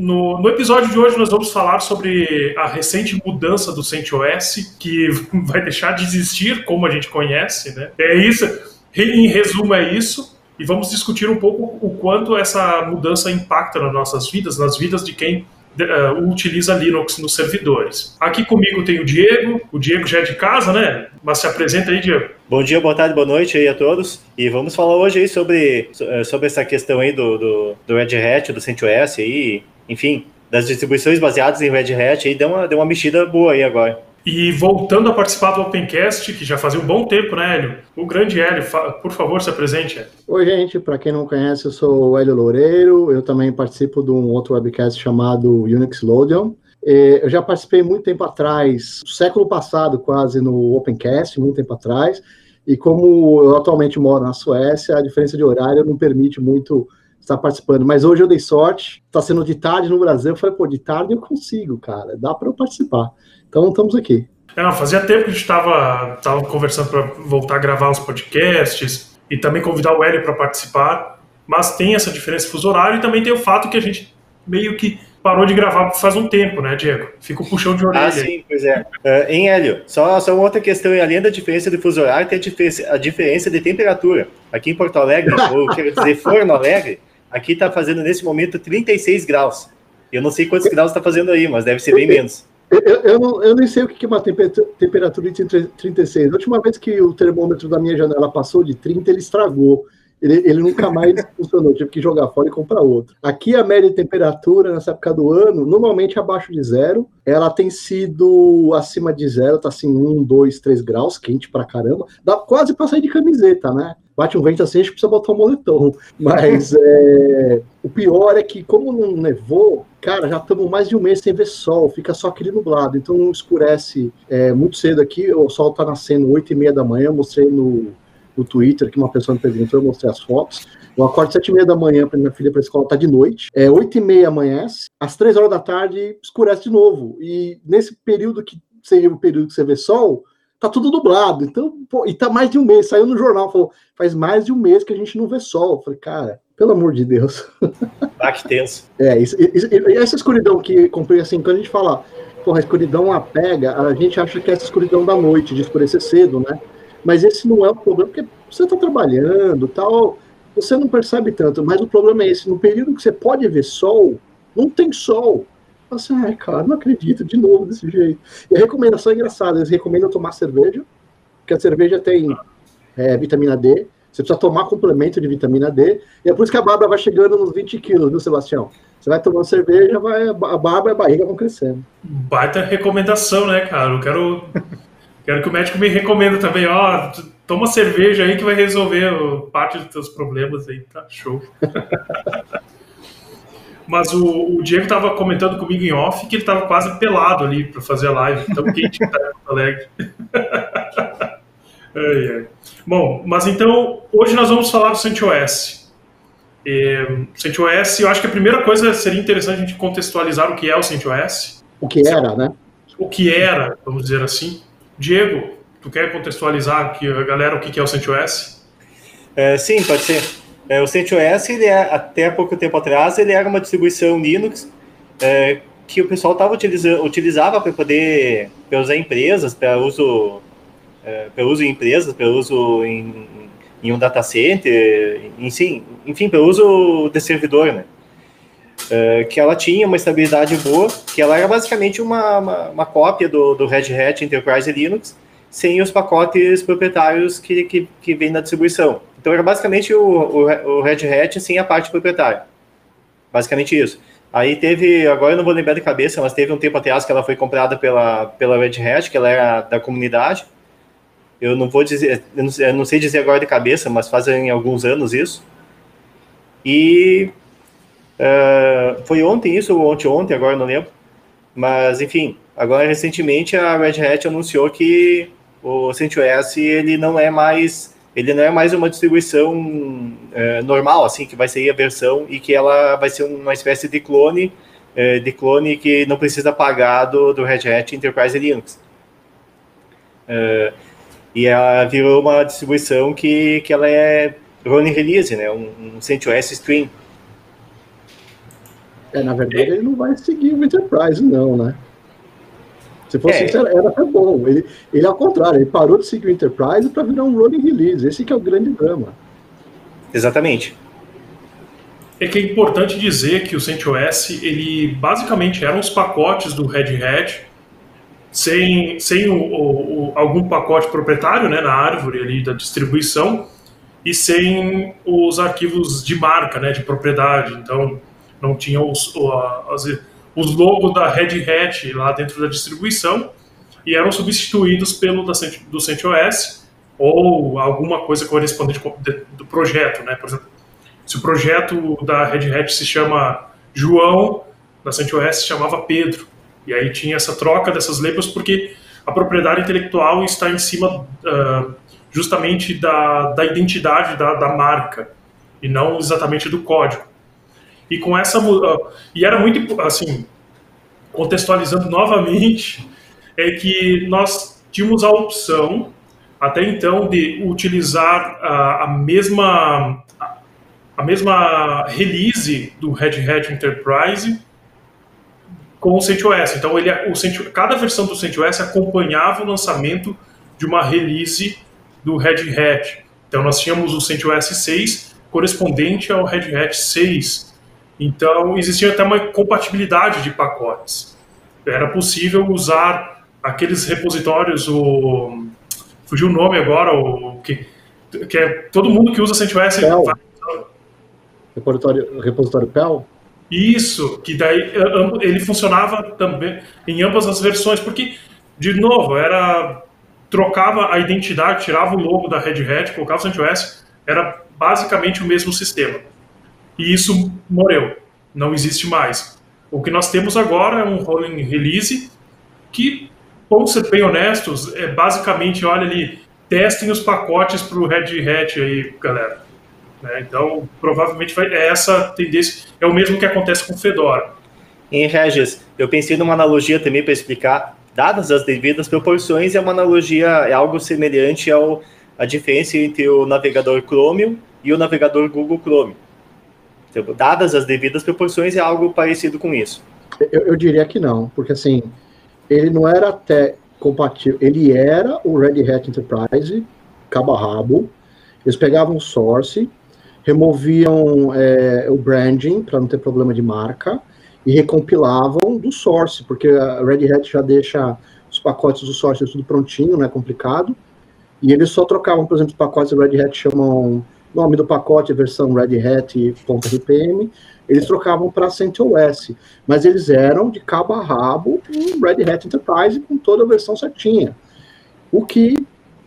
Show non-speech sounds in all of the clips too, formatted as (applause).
No, no, episódio de hoje nós vamos falar sobre a recente mudança do CentOS, que (laughs) vai deixar de existir como a gente conhece, né? É isso, em resumo é isso, e vamos discutir um pouco o quanto essa mudança impacta nas nossas vidas, nas vidas de quem uh, utiliza Linux nos servidores. Aqui comigo tem o Diego, o Diego já é de casa, né? Mas se apresenta aí, Diego. Bom dia, boa tarde, boa noite aí a todos. E vamos falar hoje aí sobre, eh, sobre essa questão aí do, do, do Red Hat, do CentOS aí, enfim, das distribuições baseadas em Red Hat aí, deu uma, deu uma mexida boa aí agora. E voltando a participar do Opencast, que já fazia um bom tempo, né, Hélio? O grande Hélio, por favor, se apresente. Hélio. Oi, gente, para quem não conhece, eu sou o Hélio Loureiro, eu também participo de um outro webcast chamado Unix Loadion. Eu já participei muito tempo atrás, século passado quase, no Opencast, muito tempo atrás, e como eu atualmente moro na Suécia, a diferença de horário não permite muito estar participando. Mas hoje eu dei sorte, está sendo de tarde no Brasil, eu falei, pô, de tarde eu consigo, cara, dá para eu participar. Então estamos aqui. É, não, fazia tempo que a gente estava tava conversando para voltar a gravar os podcasts e também convidar o Hélio para participar, mas tem essa diferença de fuso horário e também tem o fato que a gente meio que parou de gravar faz um tempo, né, Diego? Fica o puxão de orelha. Ah, sim, pois é. Uh, em Hélio, só, só uma outra questão, além da diferença de fuso horário, tem a diferença, a diferença de temperatura. Aqui em Porto Alegre, (laughs) ou quero dizer, Forno Alegre, aqui está fazendo nesse momento 36 graus. Eu não sei quantos graus está fazendo aí, mas deve ser bem menos. Eu, eu, não, eu nem sei o que é uma temperatura de 36. A última vez que o termômetro da minha janela passou de 30, ele estragou. Ele, ele nunca mais (laughs) funcionou, tive que jogar fora e comprar outro. Aqui a média de temperatura nessa época do ano, normalmente abaixo de zero. Ela tem sido acima de zero, tá assim, 1, 2, 3 graus, quente pra caramba. Dá quase pra sair de camiseta, né? bate um vento assim, a gente precisa botar um moletom. (laughs) Mas é, o pior é que, como não nevou, cara, já estamos mais de um mês sem ver sol, fica só aquele nublado. Então escurece é, muito cedo aqui, o sol está nascendo 8 e meia da manhã, mostrei no, no Twitter que uma pessoa me perguntou, eu mostrei as fotos. Eu acordo sete e meia da manhã para minha filha para a escola, tá de noite. É oito e meia amanhece, às três horas da tarde escurece de novo. E nesse período que seria o período que você vê sol, tá tudo dublado. Então, pô, e tá mais de um mês. Saiu no jornal, falou, faz mais de um mês que a gente não vê sol. Eu falei, cara, pelo amor de Deus. Ah, que tenso. (laughs) É, isso, isso, essa escuridão que comprei assim, quando a gente fala, porra, a escuridão apega, a gente acha que é essa escuridão da noite, de escurecer cedo, né? Mas esse não é o problema, porque você tá trabalhando tal, você não percebe tanto, mas o problema é esse, no período que você pode ver sol, não tem sol assim, ai, cara, não acredito, de novo desse jeito. E a recomendação é engraçada, eles recomendam tomar cerveja, porque a cerveja tem é, vitamina D, você precisa tomar complemento de vitamina D, e é por isso que a barba vai chegando nos 20 quilos, viu, Sebastião? Você vai tomando cerveja, vai, a barba e a barriga vão crescendo. Baita recomendação, né, cara? Eu quero, quero que o médico me recomenda também, ó, toma cerveja aí que vai resolver parte dos teus problemas aí, tá show. (laughs) Mas o, o Diego estava comentando comigo em off que ele estava quase pelado ali para fazer a live, tão quente que tá em Porto Alegre. (laughs) Bom, mas então, hoje nós vamos falar do CentOS. E, CentOS, eu acho que a primeira coisa seria interessante a gente contextualizar o que é o CentOS. O que era, né? O que era, vamos dizer assim. Diego, tu quer contextualizar aqui a galera o que é o CentOS? É, sim, pode ser. É, o CentOS, ele é, até pouco tempo atrás, ele era uma distribuição Linux é, que o pessoal tava utilizando, utilizava para poder para usar empresas, para uso, é, uso em empresas, para uso em, em um data center, enfim, enfim para uso de servidor, né? É, que ela tinha uma estabilidade boa, que ela era basicamente uma, uma, uma cópia do, do Red Hat Enterprise Linux, sem os pacotes proprietários que, que, que vem na distribuição. Então era basicamente o, o, o Red Hat sem a parte proprietária. Basicamente isso. Aí teve, agora eu não vou lembrar de cabeça, mas teve um tempo atrás que ela foi comprada pela, pela Red Hat, que ela era da comunidade. Eu não vou dizer, eu não sei dizer agora de cabeça, mas fazem alguns anos isso. E uh, foi ontem isso, ou ontem, ontem, agora não lembro. Mas, enfim, agora recentemente a Red Hat anunciou que o CentOS ele não é mais ele não é mais uma distribuição é, normal, assim, que vai sair a versão e que ela vai ser uma espécie de clone, é, de clone que não precisa pagar do, do Red Hat Enterprise Linux. É, e ela virou uma distribuição que, que ela é running release, né, um, um CentOS Stream. É, na verdade, ele não vai seguir o Enterprise, não, né? Se fosse É. isso, era, era até bom. Ele, ele, ao contrário, ele parou de seguir o Enterprise para virar um rolling release. Esse que é o grande drama. Exatamente. É que é importante dizer que o CentOS, ele basicamente eram os pacotes do Red Hat, sem, sem o, o- o- algum pacote proprietário né, na árvore ali da distribuição e sem os arquivos de marca, né, de propriedade. Então, não tinha os, o- a- as- os logos da Red Hat lá dentro da distribuição e eram substituídos pelo da, do CentOS ou alguma coisa correspondente do projeto, né? Por exemplo, se o projeto da Red Hat se chama João, da CentOS se chamava Pedro. E aí tinha essa troca dessas labels porque a propriedade intelectual está em cima ah, justamente da, da identidade da, da marca e não exatamente do código. E com essa e era muito assim contextualizando novamente é que nós tínhamos a opção até então de utilizar a, a mesma a- mesma release do Red Hat Enterprise com o CentOS. Então, ele, o Cent, cada versão do CentOS acompanhava o lançamento de uma release do Red Hat. Então, nós tínhamos o CentOS 6 correspondente ao Red Hat 6. Então, existia até uma compatibilidade de pacotes. Era possível usar aqueles repositórios, o fugiu o nome agora, o que, que é todo mundo que usa CentOS vai Repositório, repositório PEL? Isso, que daí ele funcionava também em ambas as versões, porque, de novo, era trocava a identidade, tirava o logo da Red Hat, colocava o CentOS, era basicamente o mesmo sistema. E isso morreu, não existe mais. O que nós temos agora é um rolling release que, vamos ser bem honestos, é basicamente, olha ali, testem os pacotes para o Red Hat aí, galera. né? Então, provavelmente vai, é essa tendência. É o mesmo que acontece com o Fedora. Em Regis, eu pensei numa analogia também para explicar, dadas as devidas proporções, é uma analogia, é algo semelhante ao a diferença entre o navegador Chromium e o navegador Google Chrome. Então, dadas as devidas proporções, é algo parecido com isso. Eu, eu diria que não, porque assim, ele não era até compatível, ele era o Red Hat Enterprise, cabo a rabo, eles pegavam o source, removiam é, o branding para não ter problema de marca e recompilavam do source, porque a Red Hat já deixa os pacotes do source tudo prontinho, não é complicado, e eles só trocavam, por exemplo, os pacotes do Red Hat chamam nome do pacote, versão Red Hat.rpm, eles trocavam para CentOS, mas eles eram de cabo a rabo um Red Hat Enterprise com toda a versão certinha. O que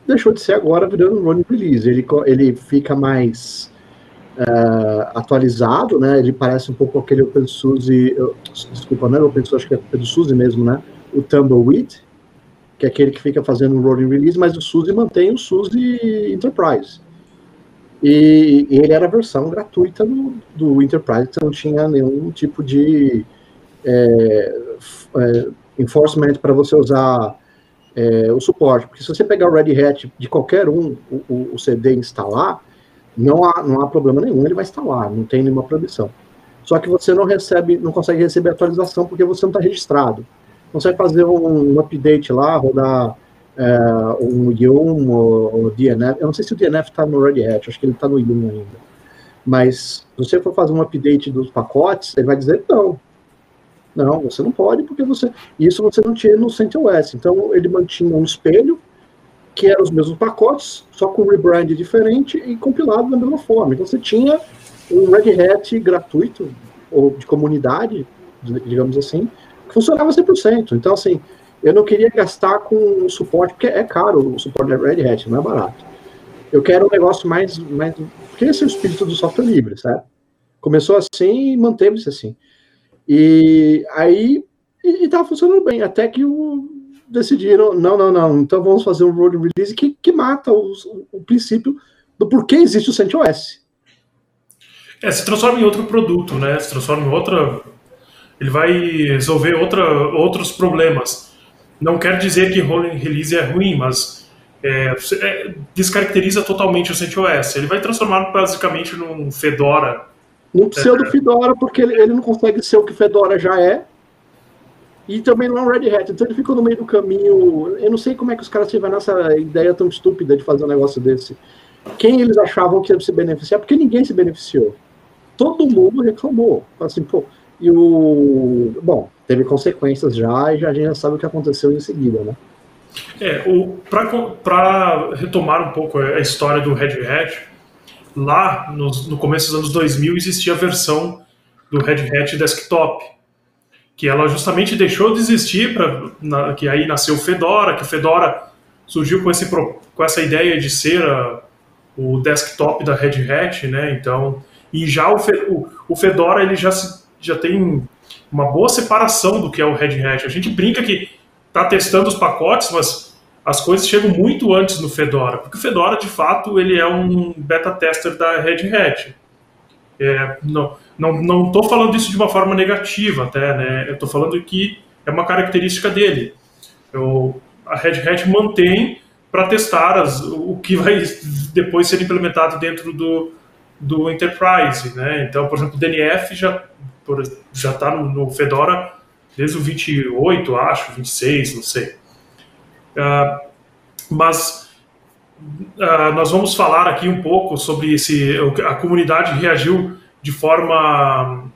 deixou de ser agora virando um running release. Ele, ele fica mais eh, atualizado, né? Ele parece um pouco aquele OpenSUSE, desculpa, não é OpenSUSE, acho que é do SUSE mesmo, né? O Tumbleweed, que é aquele que fica fazendo um rolling release, mas o SUSE mantém o SUSE Enterprise. E, e ele era a versão gratuita do, do Enterprise, que não tinha nenhum tipo de é, é, enforcement para você usar é, o suporte. Porque se você pegar o Red Hat de qualquer um, o, o- CD instalar, não há, não há problema nenhum, ele vai instalar, não tem nenhuma proibição. Só que você não recebe, não consegue receber atualização porque você não está registrado. Consegue fazer um, um update lá, rodar é, um Yum ou, ou DNF. Eu não sei se o DNF está no Red Hat, acho que ele está no Yum ainda. Mas se você for fazer um update dos pacotes, ele vai dizer não. Não, você não pode, porque você. Isso você não tinha no CentOS. Então ele mantinha um espelho, que eram os mesmos pacotes, só com rebrand diferente e compilado da mesma forma. Então você tinha um Red Hat gratuito, ou de comunidade, digamos assim, que funcionava 100%. Então, assim, eu não queria gastar com suporte, porque é caro o suporte da Red Hat, não é barato. Eu quero um negócio mais. mais porque esse é o espírito do software livre, certo? Começou assim e manteve-se assim. E aí. E, estava funcionando bem, até que o, decidiram: não, não, não, então vamos fazer um road release que, que mata o princípio do porquê existe o CentOS. É, se transforma em outro produto, né? Se transforma em outra. Ele vai resolver outra, outros problemas. Não quer dizer que rolling release é ruim, mas é, é, descaracteriza totalmente o CentOS. Ele vai transformar basicamente num Fedora Num pseudo Fedora, porque ele, ele não consegue ser o que Fedora já é, e também não é um Red Hat. Então ele ficou no meio do caminho. Eu não sei como é que os caras tiveram essa ideia tão estúpida de fazer um negócio desse. Quem eles achavam que ia se beneficiar? Porque ninguém se beneficiou. Todo mundo reclamou. Assim, pô, e o. Bom, teve consequências já e já a gente já sabe o que aconteceu em seguida, né? É, para retomar um pouco a história do Red Hat, lá no, no começo dos anos 2000 existia a versão do Red Hat Desktop, que ela justamente deixou de existir, pra, que aí nasceu o Fedora, que o Fedora surgiu com, esse, com essa ideia de ser a, o desktop da Red Hat, né? Então, e já o, o, o Fedora ele já, já tem uma boa separação do que é o Red Hat. A gente brinca que está testando os pacotes, mas as coisas chegam muito antes no Fedora, porque o Fedora, de fato, ele é um beta tester da Red Hat. É, não, não, não estou falando isso de uma forma negativa, até, né? Eu estou falando que é uma característica dele. Eu, a Red Hat mantém para testar as, o que vai depois ser implementado dentro do, do Enterprise, né? Então, por exemplo, o DNF já já está no, no, Fedora desde o 28, acho, 26, não sei. Uh, mas uh, nós vamos falar aqui um pouco sobre se a comunidade reagiu de forma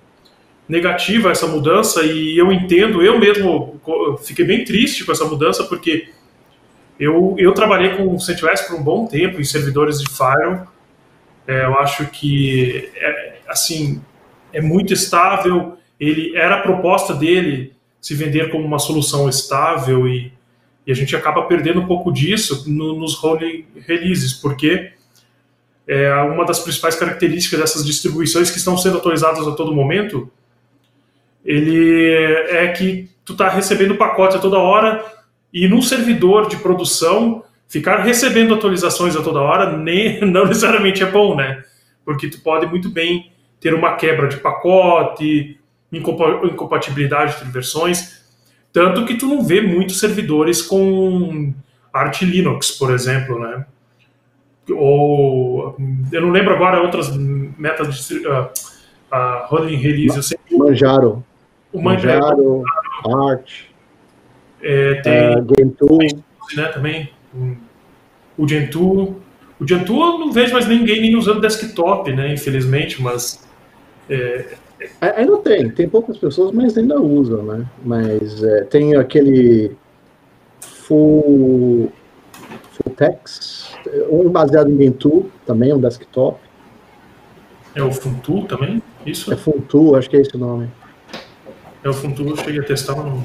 negativa a essa mudança e eu entendo, eu mesmo fiquei bem triste com essa mudança porque eu, eu trabalhei com o CentOS por um bom tempo em servidores de Firewall. É, eu acho que, é, assim, é muito estável. Ele era a proposta dele se vender como uma solução estável e, e a gente acaba perdendo um pouco disso no, nos rolling releases, porque é, uma das principais características dessas distribuições que estão sendo atualizadas a todo momento, ele é que tu está recebendo pacote a toda hora e num servidor de produção ficar recebendo atualizações a toda hora nem, (laughs) não necessariamente é bom, né? Porque tu pode muito bem ter uma quebra de pacote, incompatibilidade entre versões, tanto que tu não vê muitos servidores com Arch Linux, por exemplo, né? ou eu não lembro agora outras metas de uh, uh, rolling release. Eu sei Manjaro. O Manjaro, Manjaro Art. É, tem uh, Gentoo. Né, também. O Gentoo. O Gentoo eu não vejo mais ninguém nem usando desktop, né, infelizmente, mas... É, é, ainda tem, tem poucas pessoas, mas ainda usam, né? Mas é, tem aquele full, full text, um baseado em Gentoo, também, um desktop. É o Funtu também? Isso? É Funtu, acho que é esse o nome. É o Funtu, eu cheguei a testar, mas não...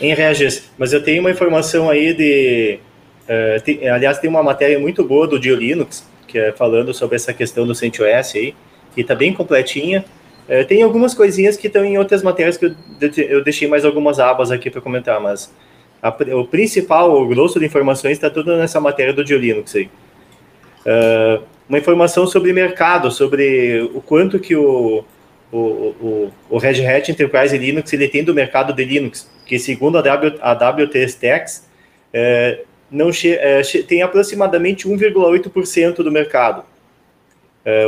Em Regis, mas eu tenho uma informação aí de... Uh, tem, aliás, tem uma matéria muito boa do Dio Linux, que é falando sobre essa questão do CentOS aí, que está bem completinha. Uh, tem algumas coisinhas que estão em outras matérias que eu, eu deixei mais algumas abas aqui para comentar, mas a, o principal, o grosso de informações está tudo nessa matéria do Linux aí. Uh, uma informação sobre mercado, sobre o quanto que o, o, o, o, Red Hat Enterprise Linux ele tem do mercado de Linux, que segundo a, w, a WT Stacks, é, não é, tem aproximadamente 1,8% do mercado. É,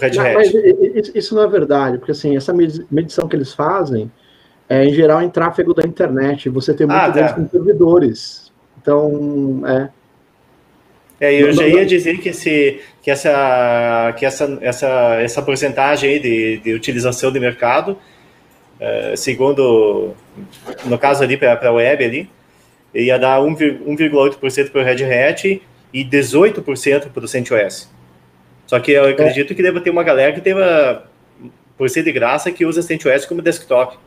Red não, Hat. isso não é verdade, porque assim, essa medição que eles fazem é, em geral, em tráfego da internet. Você tem muitos ah, deles tá. com servidores. Então, é. É, eu já ia dizer que, esse, que, essa, que essa, essa, essa porcentagem aí de, de utilização de mercado, uh, segundo, no caso ali para a web ali, ia dar 1,8% para o Red Hat e 18% para o CentOS. Só que eu acredito que deva ter uma galera que deva, por ser de graça, que usa CentOS como desktop.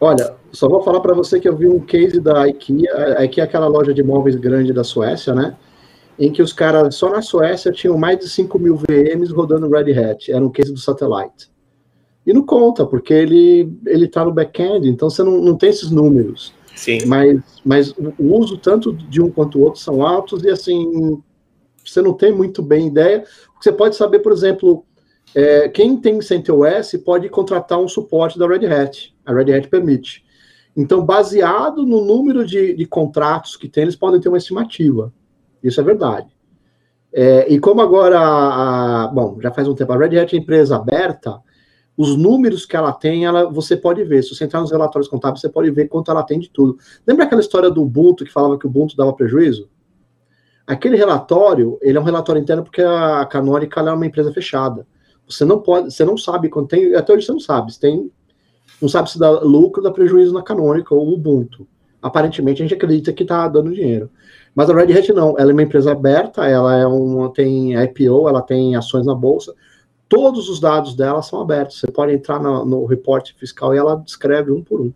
Olha, só vou falar para você que eu vi um case da IKEA, a IKEA é aquela loja de móveis grande da Suécia, né? Em que os caras, só na Suécia, tinham mais de 5 mil VMs rodando Red Hat. Era um case do Satellite. E não conta, porque ele ele está no back-end, então você não, não tem esses números. Sim. Mas, mas o uso tanto de um quanto o outro são altos e assim, você não tem muito bem ideia. Você pode saber, por exemplo, é, quem tem CentOS pode contratar um suporte da Red Hat. A Red Hat permite. Então, baseado no número de, de contratos que tem, eles podem ter uma estimativa. Isso é verdade. É, e como agora, a, bom, já faz um tempo, a Red Hat é empresa aberta, os números que ela tem, ela, você pode ver. Se você entrar nos relatórios contábeis, você pode ver quanto ela tem de tudo. Lembra aquela história do Ubuntu que falava que o Ubuntu dava prejuízo? Aquele relatório, ele é um relatório interno porque a Canonical é uma empresa fechada. Você não pode, você não sabe quando tem, até hoje você não sabe, se tem, não sabe se dá lucro, dá prejuízo na Canonical ou Ubuntu. Aparentemente a gente acredita que está dando dinheiro. Mas a Red Hat não, ela é uma empresa aberta, ela é uma, tem IPO, ela tem ações na bolsa, todos os dados dela são abertos. Você pode entrar no, no reporte fiscal e ela descreve um por um.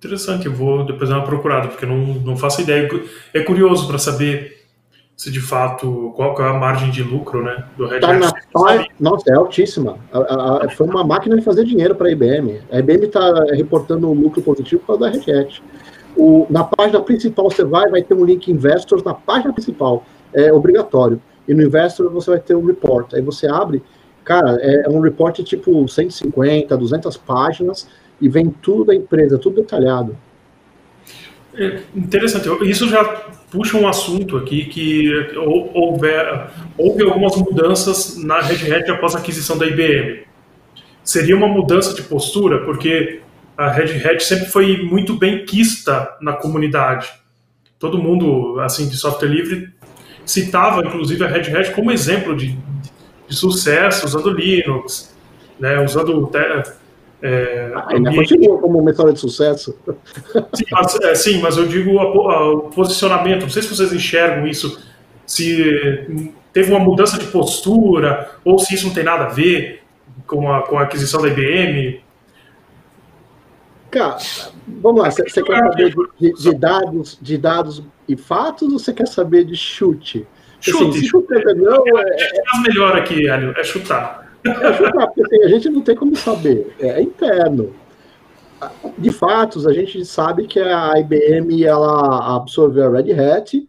Interessante, eu vou depois dar uma procurada, porque não, não faço ideia. É curioso para saber se de fato qual é a margem de lucro né, do Red tá Hat. Na, nossa, é altíssima. A, a, foi uma máquina de fazer dinheiro para a IBM. A IBM está reportando um lucro positivo por causa da Red Hat. O, na página principal você vai, vai ter um link Investors na página principal. É obrigatório. E no Investor você vai ter um report. Aí você abre, cara, é, é um report tipo 150, 200 páginas e vem tudo da empresa, tudo detalhado. É interessante. Isso já puxa um assunto aqui que houve, houve algumas mudanças na Red Hat após a aquisição da IBM. Seria uma mudança de postura, porque a Red Hat sempre foi muito bem quista na comunidade. Todo mundo, assim, de software livre citava, inclusive, a Red Hat como exemplo de, de sucesso usando Linux, né, usando... É, Ainda continua como uma história de sucesso. (laughs) Sim mas, é, sim, mas eu digo a, a, o posicionamento. Não sei se vocês enxergam isso, se teve uma mudança de postura, ou se isso não tem nada a ver com a, com a aquisição da IBM. Cara, vamos lá, você quer saber de, de, dados, de dados e fatos ou você quer saber de chute? Chute. Assim, chute é, não, é, é, melhor aqui, Hélio, é chutar. É porque assim, a gente não tem como saber, é, é interno. De fatos, a gente sabe que a IBM ela absorveu a Red Hat,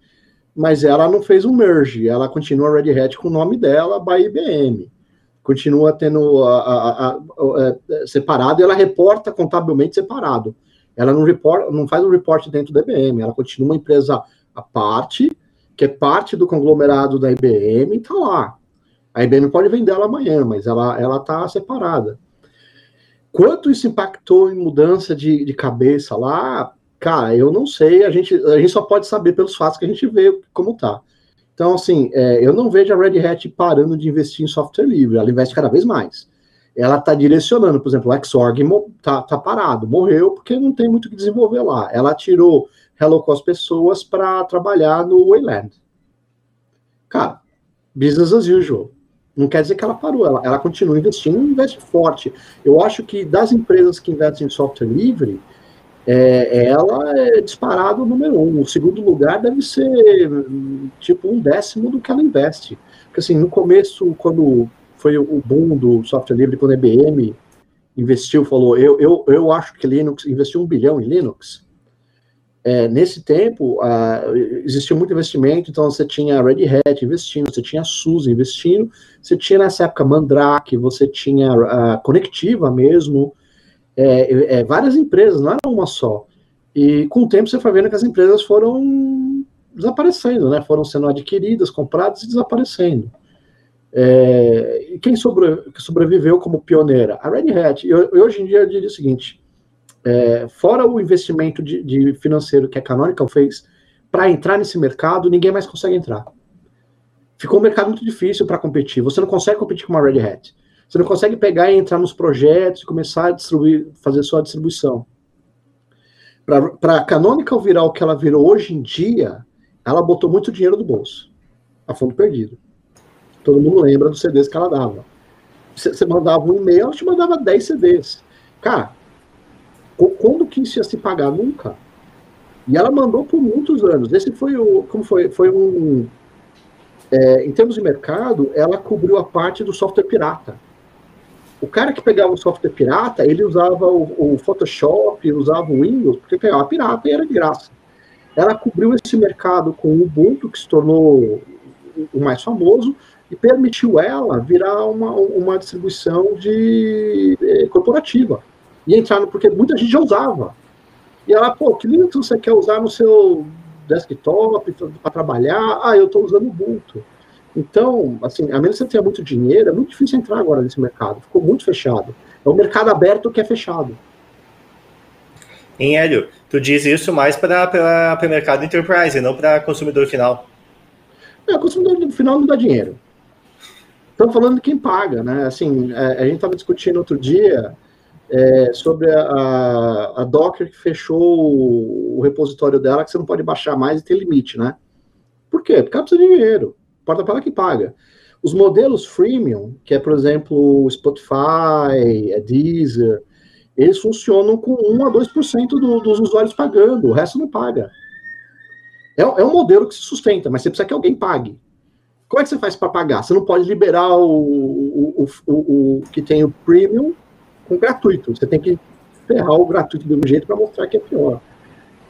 mas ela não fez um merge, ela continua a Red Hat com o nome dela, by IBM continua tendo a, a, a, é, separado e ela reporta contabilmente separado. Ela não, reporta, não faz um report dentro da IBM, ela continua uma empresa à parte, que é parte do conglomerado da IBM e está lá. A IBM pode vender ela amanhã, mas ela está separada. Quanto isso impactou em mudança de, de cabeça lá, cara, eu não sei, a gente, a gente só pode saber pelos fatos que a gente vê como tá. Então, assim, é, eu não vejo a Red Hat parando de investir em software livre, ela investe cada vez mais. Ela está direcionando, por exemplo, o Xorg está tá parado, morreu porque não tem muito o que desenvolver lá. Ela tirou Hello com as pessoas para trabalhar no Wayland. Cara, business as usual. Não quer dizer que ela parou, ela, ela continua investindo e investe forte. Eu acho que das empresas que investem em software livre, é, ela é disparado número um. O segundo lugar deve ser tipo um décimo do que ela investe. Porque assim, no começo, quando foi o boom do software livre, quando a IBM investiu, falou, eu, eu, eu acho que Linux investiu um bilhão em Linux. É, nesse tempo, uh, existia muito investimento, então você tinha a Red Hat investindo, você tinha a investindo, você tinha nessa época Mandrake, você tinha a Conectiva mesmo, é, é, várias empresas, não era uma só. E com o tempo você foi vendo que as empresas foram desaparecendo, né? Foram sendo adquiridas, compradas e desaparecendo. É, e quem sobre, sobreviveu como pioneira? A Red Hat. E hoje em dia eu diria o seguinte: é, fora o investimento de, de, financeiro que a Canonical fez para entrar nesse mercado, ninguém mais consegue entrar. Ficou um mercado muito difícil para competir. Você não consegue competir com uma Red Hat. Você não consegue pegar e entrar nos projetos e começar a distribuir, fazer sua distribuição. Para a Canonical virar o que ela virou hoje em dia, ela botou muito dinheiro do bolso, a fundo perdido. Todo mundo lembra dos CDs que ela dava. Você mandava um e-mail, ela te mandava 10 CDs. Cara, quando que isso ia se pagar? Nunca. E ela mandou por muitos anos. Esse foi o. Como foi? Foi um. É, em termos de mercado, ela cobriu a parte do software pirata. O cara que pegava o software pirata, ele usava o, o Photoshop, usava o Windows, porque pegava pirata e era de graça. Ela cobriu esse mercado com o Ubuntu, que se tornou o mais famoso, e permitiu ela virar uma, uma distribuição de, de corporativa. E entrar no, porque muita gente já usava. E ela, pô, que Linux você quer usar no seu desktop para trabalhar? Ah, eu estou usando Ubuntu. Então, assim, a menos que você tenha muito dinheiro, é muito difícil entrar agora nesse mercado. Ficou muito fechado. É um mercado aberto que é fechado. Em Hélio, tu diz isso mais para o mercado enterprise, não para consumidor final. É, o consumidor final não dá dinheiro. Estamos falando de quem paga, né? Assim, é, a gente estava discutindo outro dia é, sobre a, a, Docker que fechou o, o repositório dela, que você não pode baixar mais e tem limite, né? Por quê? Porque ela precisa de dinheiro. Importa para ela que paga. Os modelos freemium, que é, por exemplo, Spotify, é Deezer, eles funcionam com 1 a 2% do, dos usuários pagando, o resto não paga. É, é, um modelo que se sustenta, mas você precisa que alguém pague. Como é que você faz para pagar? Você não pode liberar o, o, o, o, que tem o premium com gratuito. Você tem que ferrar o gratuito de um jeito para mostrar que é pior.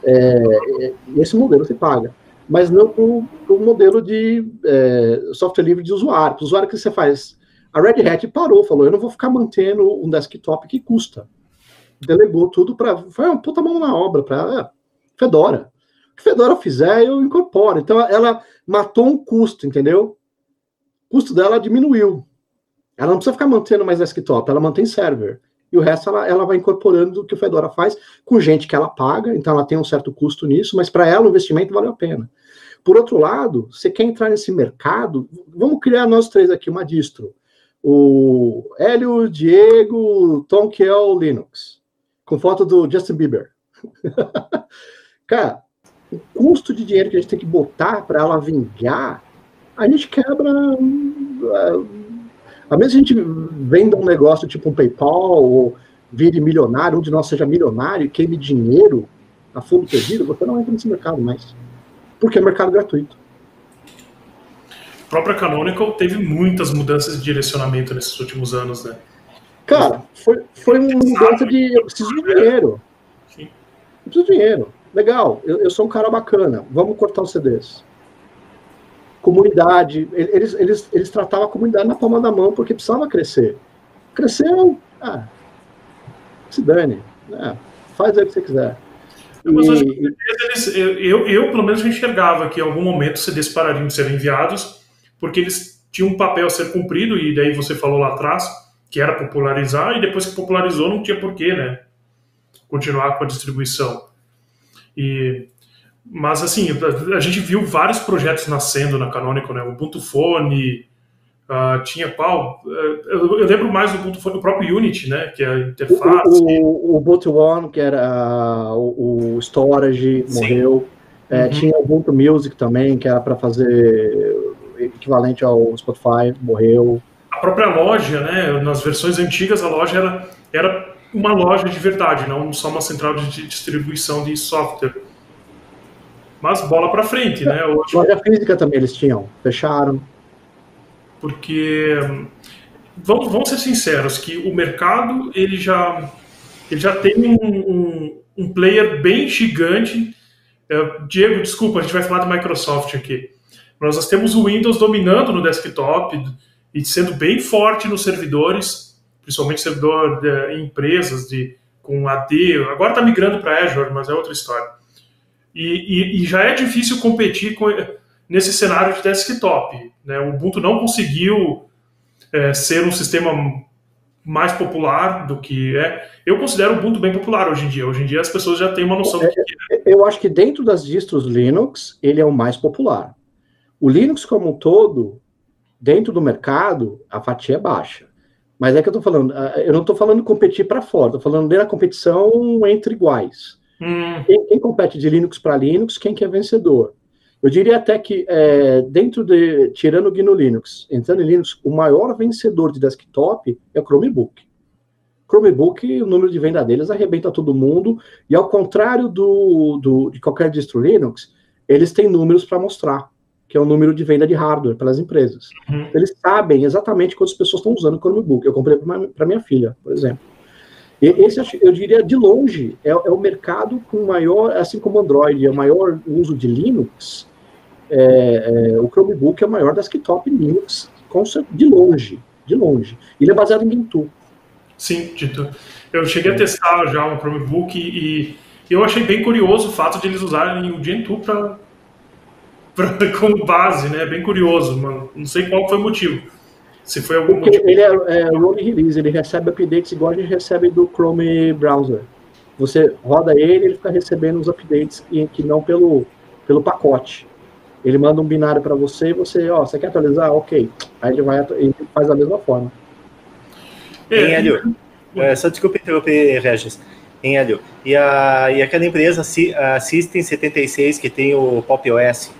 É, é, esse modelo você paga mas não para o modelo de é, software livre de usuário. Para o usuário que você faz. A Red Hat parou, falou: eu não vou ficar mantendo um desktop que custa. Delegou tudo para. Foi uma puta mão na obra para é, Fedora. O que Fedora fizer, eu incorporo. Então ela matou um custo, entendeu? O custo dela diminuiu. Ela não precisa ficar mantendo mais desktop, ela mantém server e o resto ela, ela vai incorporando o que o Fedora faz com gente que ela paga, então ela tem um certo custo nisso, mas para ela o investimento valeu a pena. Por outro lado, você quer entrar nesse mercado, vamos criar nós três aqui uma distro. O Hélio, Diego, Tom Kiel, Linux, com foto do Justin Bieber. (laughs) Cara, o custo de dinheiro que a gente tem que botar para ela vingar, a gente quebra a menos que a gente venda um negócio tipo um PayPal ou vire milionário, um de nós seja milionário e queime dinheiro a fundo perdido, você não entra nesse mercado mais. Porque é mercado gratuito. A própria Canonical teve muitas mudanças de direcionamento nesses últimos anos, né? Cara, foi, foi uma mudança de eu preciso de dinheiro. Sim. Eu preciso de dinheiro. Legal, eu, eu sou um cara bacana. Vamos cortar os CDs comunidade. Eles, eles, eles tratavam a comunidade na palma da mão porque precisava crescer. Cresceu, ah, se dane. É, faz aí o que você quiser. Mas e... eles, eu, eu, pelo menos, enxergava que em algum momento CDs parariam de ser enviados, porque eles tinham um papel a ser cumprido, e daí você falou lá atrás, que era popularizar, e depois que popularizou não tinha porquê, né? Continuar com a distribuição. E mas, assim, a, a, gente viu vários projetos nascendo na Canonical, né? O Ubuntu Phone, uh, tinha qual? Uh, eu, eu, lembro mais do Ubuntu Phone, o próprio Unity, né? Que é a interface. O, o, o Ubuntu One, que era o, o Storage, Sim. morreu. É, uhum. Tinha o Ubuntu Music também, que era para fazer equivalente ao Spotify, morreu. A própria loja, né? Nas versões antigas, a loja era, era uma loja de verdade, não só uma central de distribuição de software mas bola para frente, né? Hoje, Loja física também eles tinham, fecharam. Porque vamos, vamos ser sinceros que o mercado ele já ele já tem um, um, um player bem gigante. É, Diego, desculpa, a gente vai falar de Microsoft aqui. Mas nós temos o Windows dominando no desktop e sendo bem forte nos servidores, principalmente servidor de empresas de com AD. Agora está migrando para Azure, mas é outra história. E, e, e, já é difícil competir com, nesse cenário de desktop. Né? O Ubuntu não conseguiu é, ser um sistema mais popular do que é. Eu considero o Ubuntu bem popular hoje em dia. Hoje em dia as pessoas já têm uma noção do que é. Eu acho que dentro das distros Linux, ele é o mais popular. O Linux como um todo, dentro do mercado, a fatia é baixa. Mas é que eu estou falando, eu não estou falando competir para fora, estou falando da competição entre iguais. Hum. Quem, quem, compete de Linux para Linux, quem que é vencedor? Eu diria até que, é, dentro de, tirando o GNU Linux, entrando em Linux, o maior vencedor de desktop é o Chromebook. Chromebook, o número de venda deles arrebenta todo mundo, e ao contrário do, do de qualquer distro Linux, eles têm números para mostrar, que é o número de venda de hardware pelas empresas. Uhum. Eles sabem exatamente quantas pessoas estão usando o Chromebook. Eu comprei para minha filha, por exemplo. Esse, eu diria, de longe, é, é, o mercado com maior, assim como Android, é o maior uso de Linux, é, é, o Chromebook é o maior desktop Linux, de longe, de longe. Ele é baseado em Gentoo. Sim, Gentoo. Eu cheguei a testar já um Chromebook e, e eu achei bem curioso o fato de eles usarem o Gentoo para (laughs) como base, né? Bem curioso, mano. Não sei qual foi o motivo. Se foi algum Porque ele é, é rolling release, ele recebe updates igual a gente recebe do Chrome Browser. Você roda ele, ele fica recebendo os updates que, que não pelo, pelo pacote. Ele manda um binário para você e você, ó, você quer atualizar? Ok. Aí ele vai ele faz da mesma forma. É, Em Hélio, é, só desculpa interromper, Regis. Em Hélio, e, a, e aquela empresa, a System 76, que tem o Pop OS,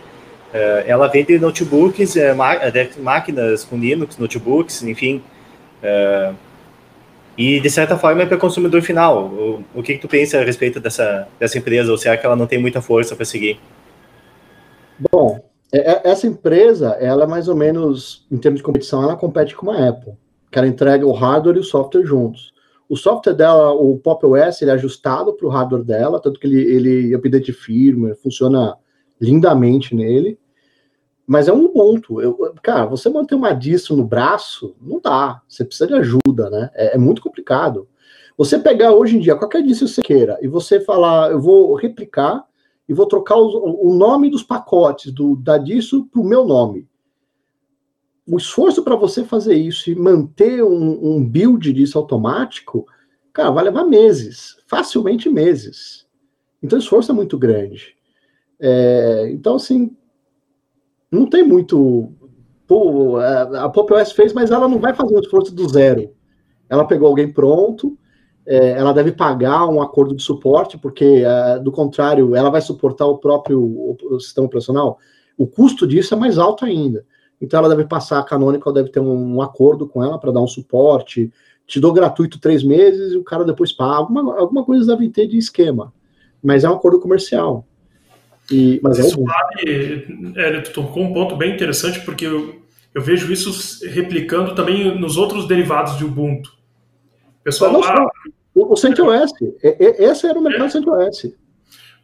ela vende notebooks, é, ma- é, máquinas com Linux, notebooks, enfim. é, e, de certa forma, é para consumidor final. O, o que, que tu pensa a respeito dessa, dessa empresa? Ou será que ela não tem muita força para seguir? Bom, é- é- essa empresa, ela é mais ou menos, em termos de competição, ela compete com a Apple, que ela entrega o hardware e o software juntos. O software dela, o Pop OS, ele é ajustado para o hardware dela, tanto que ele, ele update firmware, funciona lindamente nele. Mas é um Ubuntu. Eu, cara, você manter uma distro no braço, não dá. Você precisa de ajuda, né? É, é muito complicado. Você pegar hoje em dia qualquer distro que você queira e você falar, eu vou replicar e vou trocar o nome dos pacotes do, da distro para o meu nome. O esforço para você fazer isso e manter um, um build disso automático, cara, vai levar meses, facilmente meses. Então o esforço é muito grande. É, então, assim, não tem muito. Pô, a, a Pop OS fez, mas ela não vai fazer um esforço do zero. Ela pegou alguém pronto, é, ela deve pagar um acordo de suporte, porque, é, do contrário, ela vai suportar o próprio o- o sistema operacional. O custo disso é mais alto ainda. Então, ela deve passar, a Canonical deve ter um, um acordo com ela para dar um suporte. Te dou gratuito três meses e o cara depois paga. Alguma, alguma coisa deve ter de esquema. Mas é um acordo comercial. E, mas é Isso um vale, tu tocou um ponto bem interessante, porque eu, eu vejo isso replicando também nos outros derivados de Ubuntu. Pessoal Não lá, só. O, o CentOS, é- é- esse era o mercado CentOS.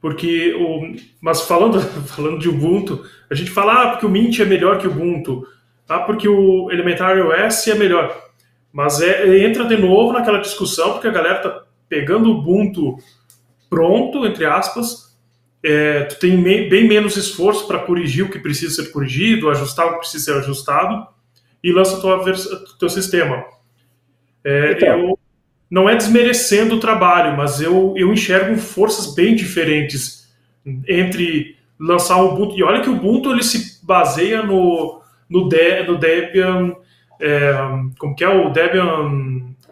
porque o, mas falando, (laughs) falando de Ubuntu, a gente fala ah, porque o Mint é melhor que o Ubuntu, ah, porque o Elementary OS é melhor. Mas é, entra de novo naquela discussão, porque a galera tá pegando o Ubuntu pronto, entre aspas, é, tu tem bem menos esforço para corrigir o que precisa ser corrigido, ajustar o que precisa ser ajustado, e lança tua teu sistema. É, Então. eu, não é desmerecendo o trabalho, mas eu, eu enxergo forças bem diferentes entre lançar o Ubuntu. E olha que o Ubuntu ele se baseia no, no, De, no Debian. é, como que é o Debian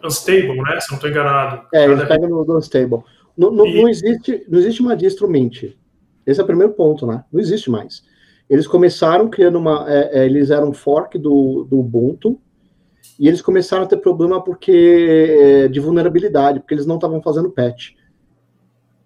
Unstable, né? Se não estou enganado. É, ele pega no Unstable. Não, não, E- não existe, não existe uma distro Mint. Esse é o primeiro ponto, né? Não existe mais. Eles começaram criando uma. é, é, eles eram fork do, do Ubuntu e eles começaram a ter problema porque é, de vulnerabilidade, porque eles não estavam fazendo patch.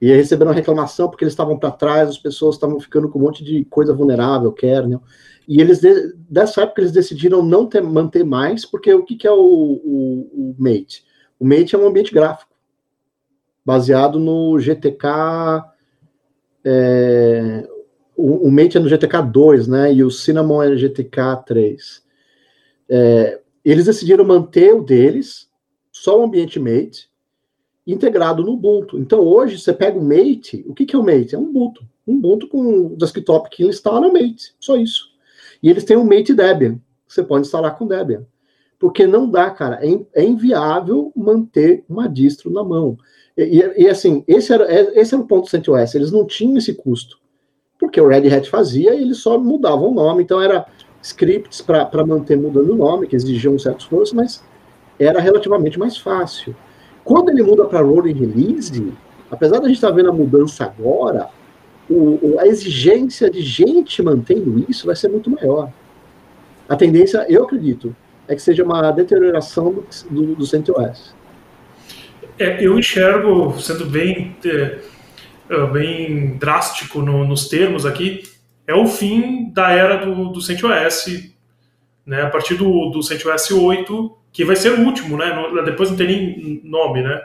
E aí receberam reclamação porque eles estavam para trás, as pessoas estavam ficando com um monte de coisa vulnerável, kernel. E eles, de- dessa época, eles decidiram não ter- manter mais, porque o que, que é o, o, o Mate? O Mate é um ambiente gráfico, baseado no GTK. é, o, o Mate é no GTK 2, né? E o Cinnamon é GTK 3. É, eles decidiram manter o deles, só o ambiente Mate, integrado no Ubuntu. Então hoje você pega o Mate, o que, que é o Mate? É um Ubuntu. Um Ubuntu com o desktop que instala o Mate, só isso. E eles têm o Mate Debian, que você pode instalar com Debian. Porque não dá, cara, é, é inviável manter uma distro na mão. E, e- e, assim, esse era, é- esse era o ponto do CentOS, eles não tinham esse custo. Porque o Red Hat fazia e eles só mudavam o nome, então era scripts para manter mudando o nome, que exigiam um certo esforço, mas era relativamente mais fácil. Quando ele muda para rolling release, apesar da gente estar vendo a mudança agora, o- a exigência de gente mantendo isso vai ser muito maior. A tendência, eu acredito, é que seja uma deterioração do, do, do CentOS. É, eu enxergo, sendo bem, é, é, bem drástico no- nos termos aqui, é o fim da era do, do CentOS, né? A partir do, do CentOS 8, que vai ser o último, né? Depois não tem nem nome, né?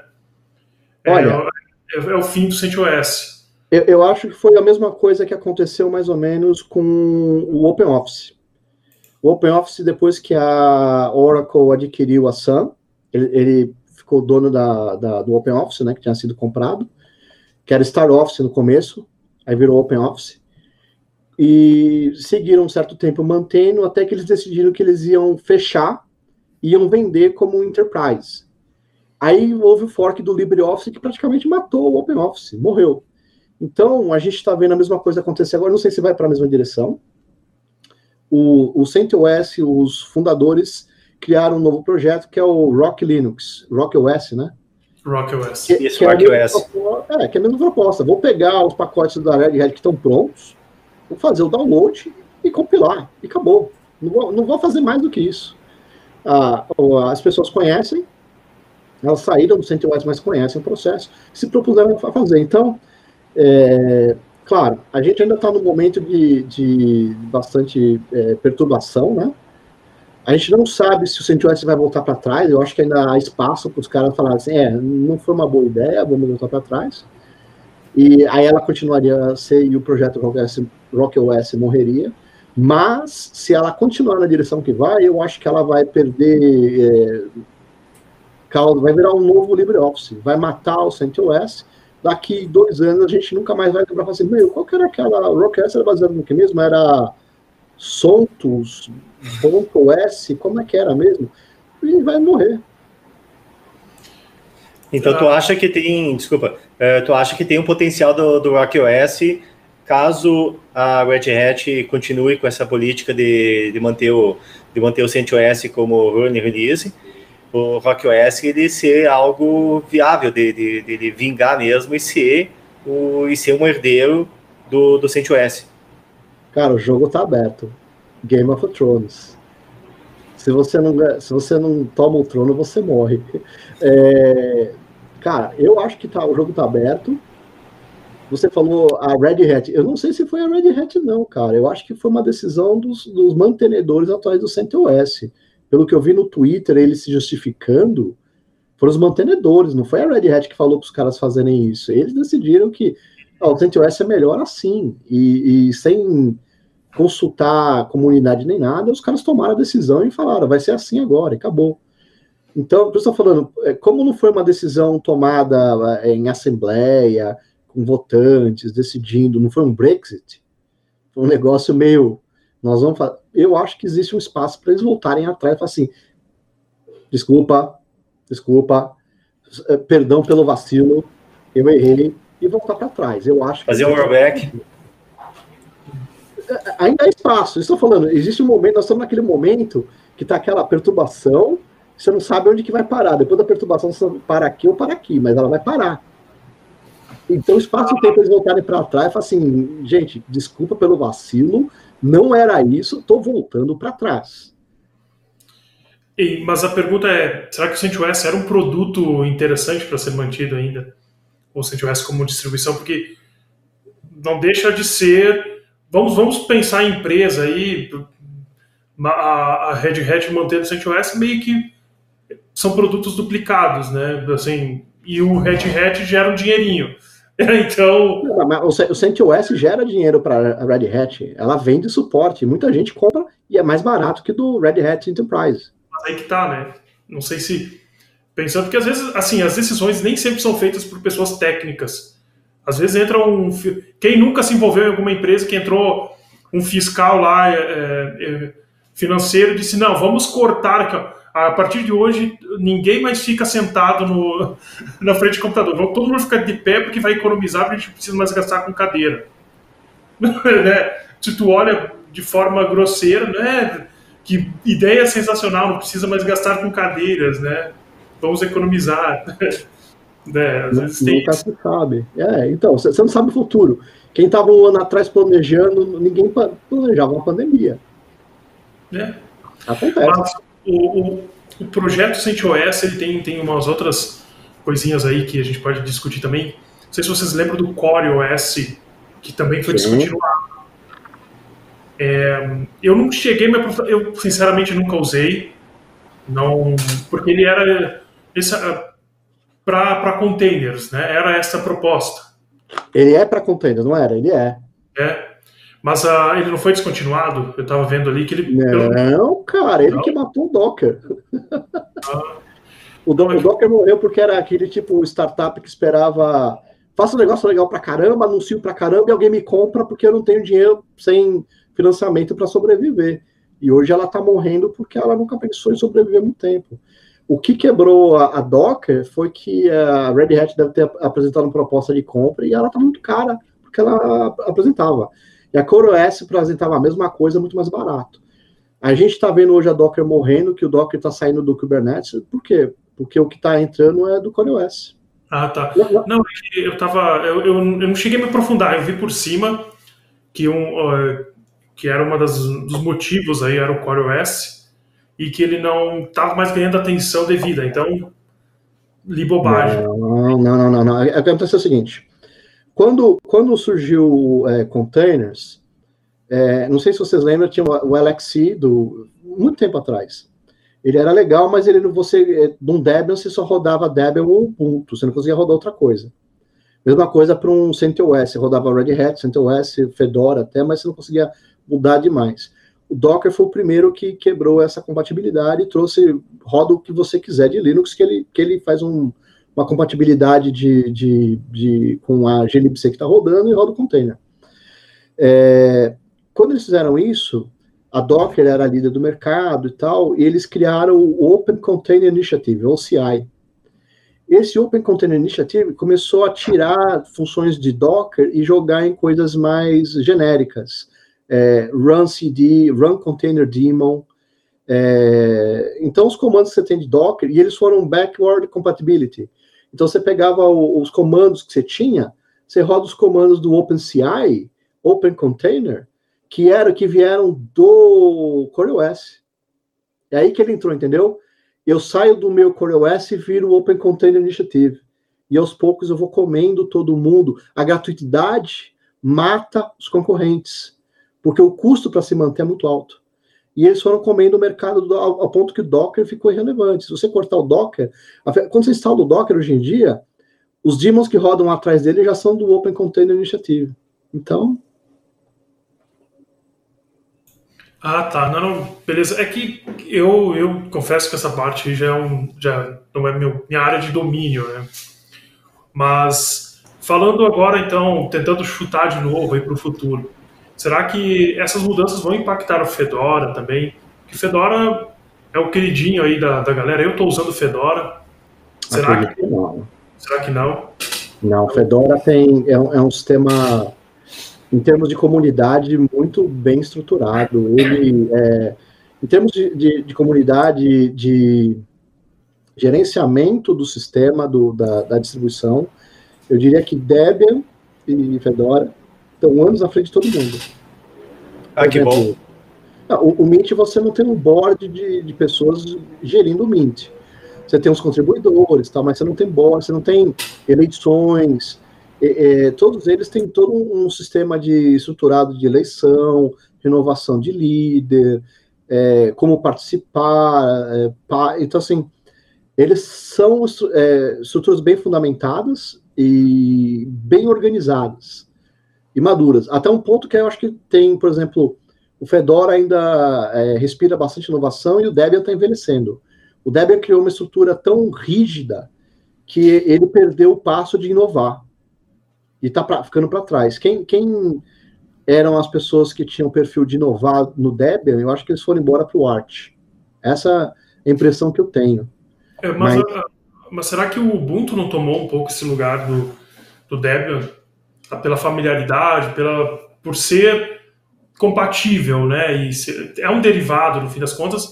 É, Olha. é, é o fim do CentOS. Eu, eu acho que foi a mesma coisa que aconteceu mais ou menos com o OpenOffice. O OpenOffice, depois que a Oracle adquiriu a Sun, ele, ele ficou dono da, da- do OpenOffice, né, que tinha sido comprado, que era StarOffice no começo, aí virou OpenOffice. e seguiram um certo tempo mantendo, até que eles decidiram que eles iam fechar, iam vender como enterprise. Aí houve o fork do LibreOffice que praticamente matou o OpenOffice, morreu. Então, a gente está vendo a mesma coisa acontecer agora, não sei se vai para a mesma direção. O, o CentOS, os fundadores, criaram um novo projeto que é o Rock Linux, Rock OS, né? Rock OS. Que, Isso, que Rock é OS. É, que é a mesma proposta. Vou pegar os pacotes da Red Hat que estão prontos, vou fazer o download e compilar, e acabou. Não vou, não vou fazer mais do que isso. Ah, as pessoas conhecem, elas saíram do CentOS, mas conhecem o processo, se propuseram a fazer. Então, é, claro, a gente ainda está no momento de, de bastante é, perturbação, né? A gente não sabe se o CentOS vai voltar para trás. Eu acho que ainda há espaço para os caras falarem assim: é, não foi uma boa ideia, vamos voltar para trás. E aí ela continuaria a ser e o projeto Rock OS morreria. Mas se ela continuar na direção que vai, eu acho que ela vai perder. É, vai virar um novo LibreOffice, vai matar o CentOS. Daqui dois anos a gente nunca mais vai lembrar assim: meu, qual que era aquela. Rock OS era baseado no que mesmo? Era Soltos, ponto S, como é que era mesmo? E vai morrer. Então tu acha que tem, desculpa, uh, tu acha que tem um potencial do, do OS caso a Red Hat continue com essa política de, de manter o de manter o CentOS como running release, o RockOS ele ser algo viável de, de, de, de vingar mesmo e ser o e ser um herdeiro do, do CentOS. Cara, o jogo tá aberto. Game of Thrones. Se você não, se você não toma o trono, você morre. É, cara, eu acho que tá, o jogo tá aberto. Você falou a Red Hat. Eu não sei se foi a Red Hat, não, cara. Eu acho que foi uma decisão dos, dos mantenedores atuais do CentOS. Pelo que eu vi no Twitter, eles se justificando, foram os mantenedores, não foi a Red Hat que falou para os caras fazerem isso. Eles decidiram que oh, o CentOS é melhor assim. E, e sem consultar a comunidade nem nada, os caras tomaram a decisão e falaram, vai ser assim agora, e acabou. Então, eu estou falando, é, como não foi uma decisão tomada é, em assembleia, com votantes, decidindo, não foi um Brexit, foi um negócio meio, nós vamos fazer, eu acho que existe um espaço para eles voltarem atrás e falar assim, desculpa, desculpa, é, perdão pelo vacilo, eu errei, e voltar para trás. Eu acho Fazer um rollback ainda há espaço. Estou falando, existe um momento, nós estamos naquele momento que está aquela perturbação, você não sabe onde que vai parar. Depois da perturbação, você para aqui ou para aqui, mas ela vai parar. Então, espaço e tempo eles voltarem para trás e falar assim, gente, desculpa pelo vacilo, não era isso, estou voltando para trás. E, mas a pergunta é, será que o CentOS era um produto interessante para ser mantido ainda? O CentOS como distribuição? Porque não deixa de ser Vamos, vamos pensar em empresa aí, a, a Red Hat mantendo o CentOS meio que são produtos duplicados, né? Assim, e o Red Hat gera um dinheirinho. (laughs) então. o CentOS gera dinheiro para a Red Hat. Ela vende suporte. Muita gente compra e é mais barato que do Red Hat Enterprise. Mas aí que tá, né? Não sei se. Pensando que às vezes, assim, as decisões nem sempre são feitas por pessoas técnicas. Às vezes entra um. Quem nunca se envolveu em alguma empresa que entrou um fiscal lá é, é, financeiro disse: não, vamos cortar aqui, ó. A partir de hoje, ninguém mais fica sentado no, (laughs) na frente do computador. Todo mundo fica de pé porque vai economizar, porque a gente precisa mais gastar com cadeira. (laughs) né? Se tu olha de forma grosseira, né? Que ideia sensacional, não precisa mais gastar com cadeiras, né? Vamos economizar. (laughs) É, às vezes tem Nunca se sabe. É, então, você não sabe o futuro. Quem estava um ano atrás planejando, ninguém planejava uma pandemia. É. Acontece. Mas o, o, o projeto CentOS ele tem, tem umas outras coisinhas aí que a gente pode discutir também. Não sei se vocês lembram do Core OS, que também foi Sim. descontinuado. É, eu não cheguei, mas eu sinceramente nunca usei, não, porque ele era para containers, né? Era essa a proposta. Ele é para containers, não era? Ele é. É. Mas uh, ele não foi descontinuado? Eu estava vendo ali que ele. Não, pelo... cara, ele não. que matou o Docker. Ah. o, Do, o, Docker morreu porque era aquele tipo startup que esperava faço um negócio legal pra caramba, anuncio pra caramba e alguém me compra porque eu não tenho dinheiro sem financiamento para sobreviver. E hoje ela está morrendo porque ela nunca pensou em sobreviver muito tempo. O que quebrou a, a, Docker foi que a Red Hat deve ter apresentado uma proposta de compra e ela está muito cara porque ela apresentava. E a CoreOS apresentava a mesma coisa, muito mais barato. A gente está vendo hoje a Docker morrendo, que o Docker está saindo do Kubernetes. Por quê? Porque o que está entrando é do CoreOS. Ah, tá. Não, é eu tava. Eu, eu, eu, não cheguei a me aprofundar, eu vi por cima que, um, uh, que era um dos motivos aí, era o CoreOS, e que ele não estava mais ganhando atenção devida. Então, li bobagem. Não, não, não, não. Acontece o seguinte: quando, quando surgiu é, containers, é, não sei se vocês lembram, tinha o LXC do muito tempo atrás. Ele era legal, mas ele você num Debian você só rodava Debian ou Ubuntu, você não conseguia rodar outra coisa. Mesma coisa para um CentOS, você rodava Red Hat, CentOS, Fedora até, mas você não conseguia mudar demais. O Docker foi o primeiro que quebrou essa compatibilidade e trouxe roda o que você quiser de Linux, que ele, que ele faz um, uma compatibilidade de, de, de, com a glibc que está rodando e roda o container. É, quando eles fizeram isso, a Docker era a líder do mercado e tal, e eles criaram o Open Container Initiative, OCI. Esse Open Container Initiative começou a tirar funções de Docker e jogar em coisas mais genéricas é, run cd, run container daemon. É, então, os comandos que você tem de Docker, e eles foram backward compatibility. Então, você pegava o, os comandos que você tinha, você roda os comandos do OpenCI, Open Container, que era que vieram do CoreOS. É aí que ele entrou, entendeu? Eu saio do meu CoreOS e viro o Open Container Initiative. E aos poucos eu vou comendo todo mundo. A gratuidade mata os concorrentes porque o custo para se manter é muito alto. E eles foram comendo o mercado ao, ao, ponto que o Docker ficou irrelevante. Se você cortar o Docker, quando você instala o Docker hoje em dia, os daemons que rodam atrás dele já são do Open Container Initiative. Então. Ah, tá. Não, não, beleza. É que eu, eu confesso que essa parte já, é um, já não é meu, minha área de domínio, né? Mas falando agora, então, tentando chutar de novo aí para o futuro. Será que essas mudanças vão impactar o Fedora também? Que Fedora é o queridinho aí da, da galera. Eu estou usando Fedora. Será que, que, não? Será que não? Não, Fedora tem é um, é um sistema em termos de comunidade muito bem estruturado. Ele é, em termos de, de, de, comunidade, de gerenciamento do sistema, do, da, da distribuição, eu diria que Debian e Fedora estão anos à frente de todo mundo. Ah, que bom. O, o, Mint, você não tem um board de, de pessoas gerindo o Mint. Você tem os contribuidores, tal, mas você não tem board, você não tem eleições. É, é, todos eles têm todo um, um, sistema de estruturado de eleição, renovação de líder, é, como participar. É, pa, então, assim, eles são é, estruturas bem fundamentadas e bem organizadas e maduras. Até um ponto que eu acho que tem, por exemplo, o Fedora ainda é, respira bastante inovação e o Debian está envelhecendo. O Debian criou uma estrutura tão rígida que ele perdeu o passo de inovar e está ficando para trás. Quem, quem eram as pessoas que tinham perfil de inovar no Debian? Eu acho que eles foram embora para o Arch. Essa é a impressão que eu tenho. É, mas, mas... mas, será que o Ubuntu não tomou um pouco esse lugar do, do Debian? Pela familiaridade, pela, por ser compatível, né? E ser, é um derivado, no fim das contas.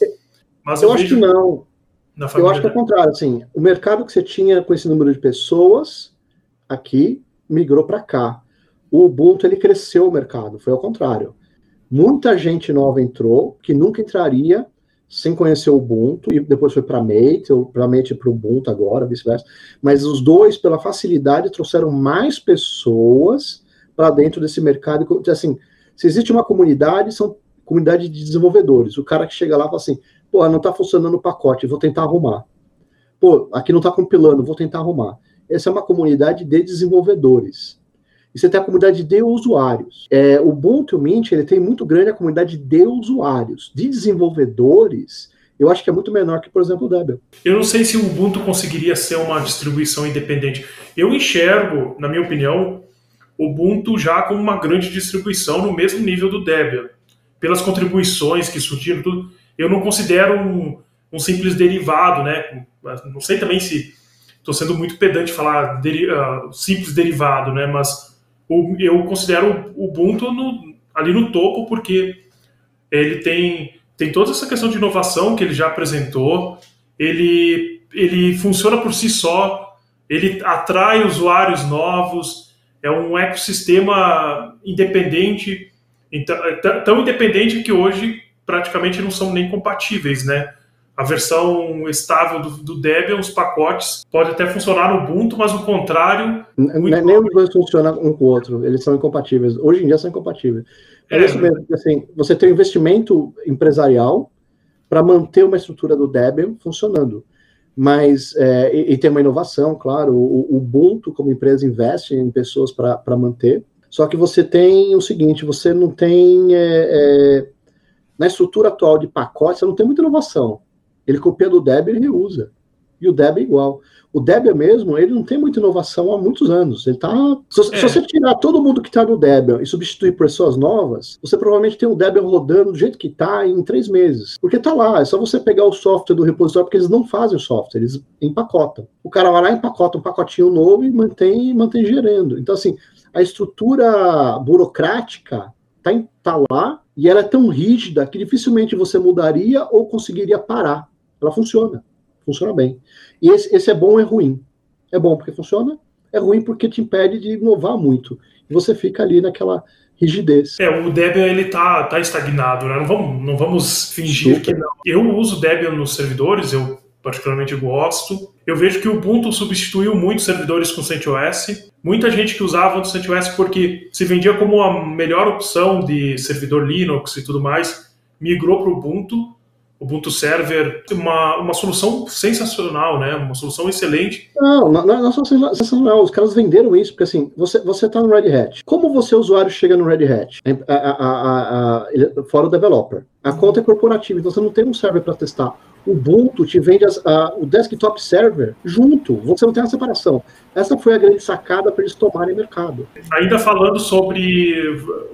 Mas eu, eu acho que não. Eu acho que é o contrário, assim, o mercado que você tinha com esse número de pessoas aqui migrou para cá. O Ubuntu ele cresceu o mercado, foi ao contrário. Muita gente nova entrou que nunca entraria sem conhecer o Ubuntu e depois foi para Mate, ou para Mate para o Ubuntu agora, vice-versa. Mas os dois, pela facilidade, trouxeram mais pessoas para dentro desse mercado. Assim, se existe uma comunidade, são comunidade de desenvolvedores. O cara que chega lá fala assim, pô, não está funcionando o pacote, vou tentar arrumar. Pô, aqui não está compilando, vou tentar arrumar. Essa é uma comunidade de desenvolvedores. E você tem a comunidade de usuários. É, o Ubuntu Mint ele tem muito grande a comunidade de usuários. De desenvolvedores, eu acho que é muito menor que, por exemplo, o Debian. Eu não sei se o Ubuntu conseguiria ser uma distribuição independente. Eu enxergo, na minha opinião, o Ubuntu já como uma grande distribuição no mesmo nível do Debian. Pelas contribuições que surgiram, tudo, eu não considero um, um simples derivado, né? Não sei também se estou sendo muito pedante falar deri, uh, simples derivado, né? Mas eu considero o Ubuntu no, ali no topo porque ele tem tem toda essa questão de inovação que ele já apresentou, ele, ele funciona por si só, ele atrai usuários novos, é um ecossistema independente, então, é tão independente que hoje praticamente não são nem compatíveis, né? A versão estável do, do Debian, os pacotes, pode até funcionar no Ubuntu, mas o contrário... Nem os dois funcionam um com o outro, eles são incompatíveis. Hoje em dia são incompatíveis. É, é isso mesmo, assim, você tem um investimento empresarial para manter uma estrutura do Debian funcionando. Mas, é, e, e, tem uma inovação, claro, o, o Ubuntu como empresa investe em pessoas para manter, só que você tem o seguinte, você não tem, é, é, na estrutura atual de pacote, você não tem muita inovação. Ele copia do Debian e reusa. E o Debian é igual. O Debian mesmo, ele não tem muita inovação há muitos anos. Ele tá. Se, é. se você tirar todo mundo que está no Debian e substituir por pessoas novas, você provavelmente tem o Debian rodando do jeito que está em três meses. Porque está lá, é só você pegar o software do repositório, porque eles não fazem o software, eles empacotam. O cara vai lá, empacota um pacotinho novo e mantém, mantém gerando. Então, assim, a estrutura burocrática está tá lá e ela é tão rígida que dificilmente você mudaria ou conseguiria parar. Ela funciona funciona bem. E esse, esse é bom ou é ruim? É bom porque funciona, é ruim porque te impede de inovar muito. E você fica ali naquela rigidez. É, o Debian ele tá, tá estagnado, né? Não vamos, não vamos fingir Super. que não. Eu uso Debian nos servidores, eu particularmente gosto. Eu vejo que o Ubuntu substituiu muitos servidores com CentOS. Muita gente que usava o CentOS porque se vendia como a melhor opção de servidor Linux e tudo mais, migrou para o Ubuntu Ubuntu Server, uma, uma solução sensacional, né? Uma solução excelente. Não, não, não é sensacional. Os caras venderam isso, porque assim, você, você tá no Red Hat. Como você, usuário, chega no Red Hat? A, a, a, fora o developer. A conta é corporativa, então você não tem um server para testar. O Ubuntu te vende as, o desktop server junto, você não tem a separação. Essa foi a grande sacada para eles tomarem mercado. Ainda falando sobre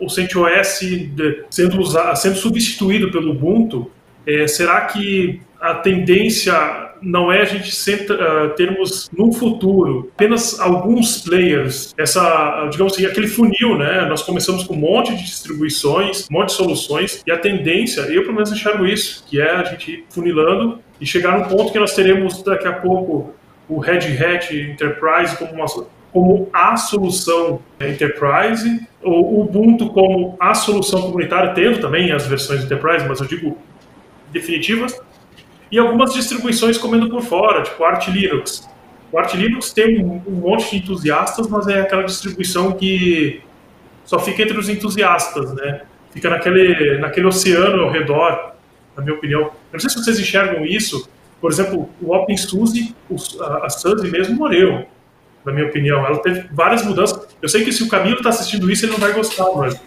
o CentOS sendo, usado, sendo substituído pelo Ubuntu, é, será que a tendência não é a gente sempre, uh, termos no futuro apenas alguns players, essa, digamos assim, aquele funil, né? Nós começamos com um monte de distribuições, um monte de soluções, e a tendência, eu pelo menos enxergo isso, que é a gente ir funilando e chegar num ponto que nós teremos daqui a pouco o Red Hat Enterprise como uma como a solução Enterprise, o Ubuntu como a solução comunitária, tendo também as versões Enterprise, mas eu digo definitivas, e algumas distribuições comendo por fora, tipo Arch Linux. O Arch Linux tem um, um monte de entusiastas, mas é aquela distribuição que só fica entre os entusiastas, né? Fica naquele, naquele oceano ao redor, na minha opinião. Eu não sei se vocês enxergam isso. Por exemplo, o OpenSUSE, a, a SUSE mesmo morreu, na minha opinião. Ela teve várias mudanças. Eu sei que se o Camilo está assistindo isso, ele não vai gostar, mas...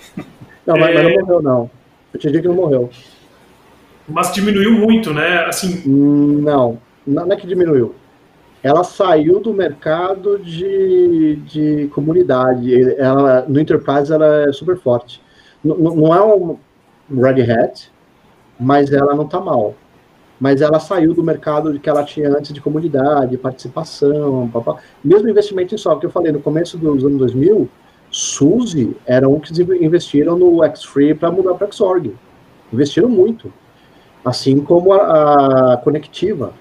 Não, mas, é... mas não morreu, não. Eu te digo que não morreu mas diminuiu muito, né? Assim. Não, não é que diminuiu. Ela saiu do mercado de, de comunidade. Ela, no Enterprise ela é super forte. N não é um Red Hat, mas ela não está mal. Mas ela saiu do mercado que ela tinha antes de comunidade, participação, papá. mesmo investimento em software, que eu falei no começo dos anos 2000, SUSE era um que investiram no Xfree para mudar para Xorg. Investiram muito. Assim como a, a Conectiva.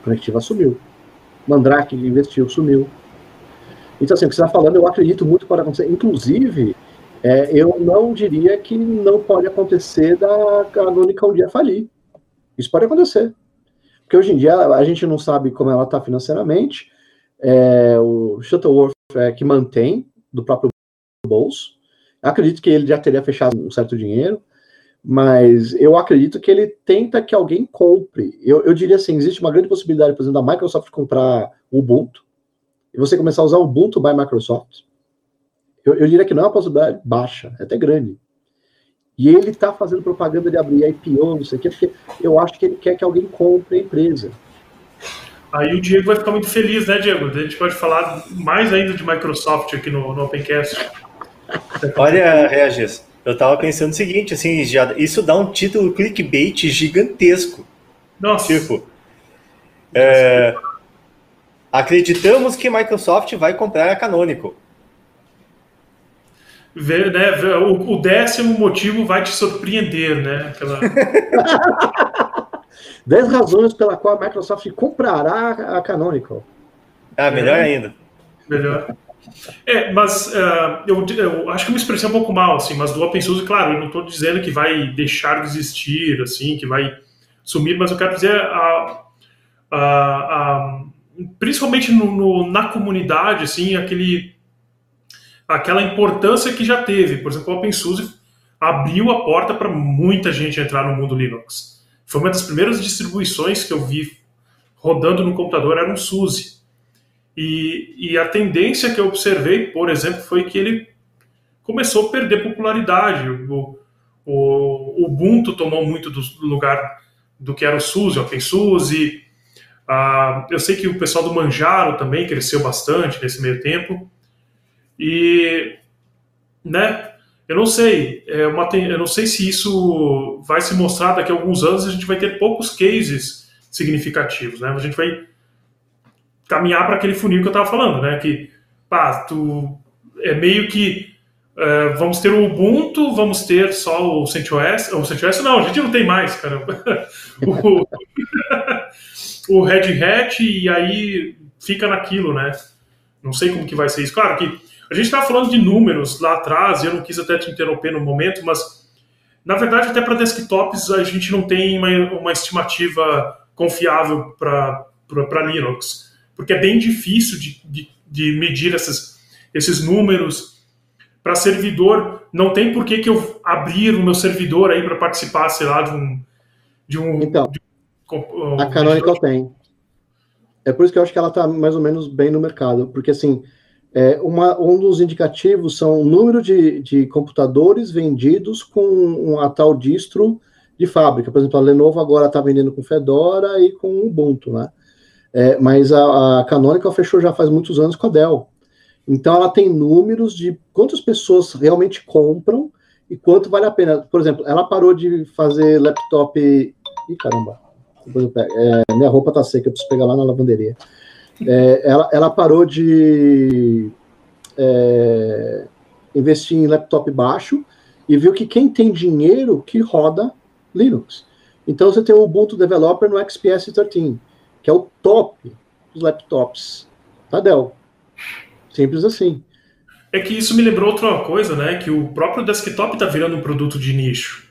A Conectiva sumiu. Mandrake investiu, sumiu. Então, assim, o que você está falando, eu acredito muito pode acontecer. Inclusive, é, eu não diria que não pode acontecer da Canônica um dia falir. Isso pode acontecer. Porque hoje em dia a gente não sabe como ela está financeiramente. É, o Shuttleworth é que mantém do próprio bolso. Acredito que ele já teria fechado um certo dinheiro mas eu acredito que ele tenta que alguém compre. Eu, eu diria assim, existe uma grande possibilidade, por exemplo, da Microsoft comprar o Ubuntu e você começar a usar o Ubuntu by Microsoft. Eu, eu diria que não é uma possibilidade baixa, é até grande. E ele está fazendo propaganda de abrir IPO, não sei o quê, porque eu acho que ele quer que alguém compre a empresa. Aí o Diego vai ficar muito feliz, né, Diego? A gente pode falar mais ainda de Microsoft aqui no, no Opencast. Olha, Regis, eu estava pensando o seguinte, assim, já, isso dá um título clickbait gigantesco. Nossa. Tipo, é, acreditamos que Microsoft vai comprar a Canonical. Ver, né, o, o, décimo motivo vai te surpreender, né? Aquela... (laughs) 10 razões pela qual a Microsoft comprará a Canonical. Ah, melhor é, ainda. Melhor. É, mas uh, eu, eu, acho que eu me expressei um pouco mal, assim, mas do OpenSUSE, claro, eu não estou dizendo que vai deixar de existir, assim, que vai sumir, mas eu quero dizer principalmente no, no, na comunidade, assim, aquele aquela importância que já teve. Por exemplo, o OpenSUSE abriu a porta para muita gente entrar no mundo Linux. Foi uma das primeiras distribuições que eu vi rodando no computador, era um SUSE. E, e a tendência que eu observei, por exemplo, foi que ele começou a perder popularidade. O, o, o Ubuntu tomou muito do lugar do que era o SUSE, o OpenSUSE. Ah, eu sei que o pessoal do Manjaro também cresceu bastante nesse meio tempo. E, né, eu não sei, é uma, eu não sei se isso vai se mostrar daqui a alguns anos, a gente vai ter poucos cases significativos, né? A gente vai caminhar para aquele funil que eu estava falando, né? Que, pá, tu, é meio que é, vamos ter o Ubuntu, vamos ter só o CentOS, o CentOS não, a gente não tem mais, caramba. (laughs) o, (laughs) o Red Hat e aí fica naquilo, né? Não sei como que vai ser isso. Claro que a gente estava falando de números lá atrás, eu não quis até te interromper no momento, mas na verdade, até para desktops, a gente não tem uma, uma estimativa confiável para Linux, porque é bem difícil de, de, de medir esses, esses números. Para servidor, não tem por que, que eu abrir o meu servidor aí para participar, sei lá, de um. De um então, de um, a Canonical tem. É por isso que eu acho que ela está mais ou menos bem no mercado, porque assim é, uma, um dos indicativos são o número de, de computadores vendidos com a tal distro de fábrica. Por exemplo, a Lenovo agora está vendendo com Fedora e com Ubuntu, né? É, mas a, a Canonical fechou já faz muitos anos com a Dell. Então ela tem números de quantas pessoas realmente compram e quanto vale a pena. Por exemplo, ela parou de fazer laptop. Ih, caramba! É, minha roupa tá seca, eu preciso pegar lá na lavanderia. É, ela, ela parou de é, investir em laptop baixo e viu que quem tem dinheiro que roda Linux. Então você tem o Ubuntu Developer no XPS 13, que é o top dos laptops da Dell. Simples assim. É que isso me lembrou outra coisa, né? Que o próprio desktop está virando um produto de nicho.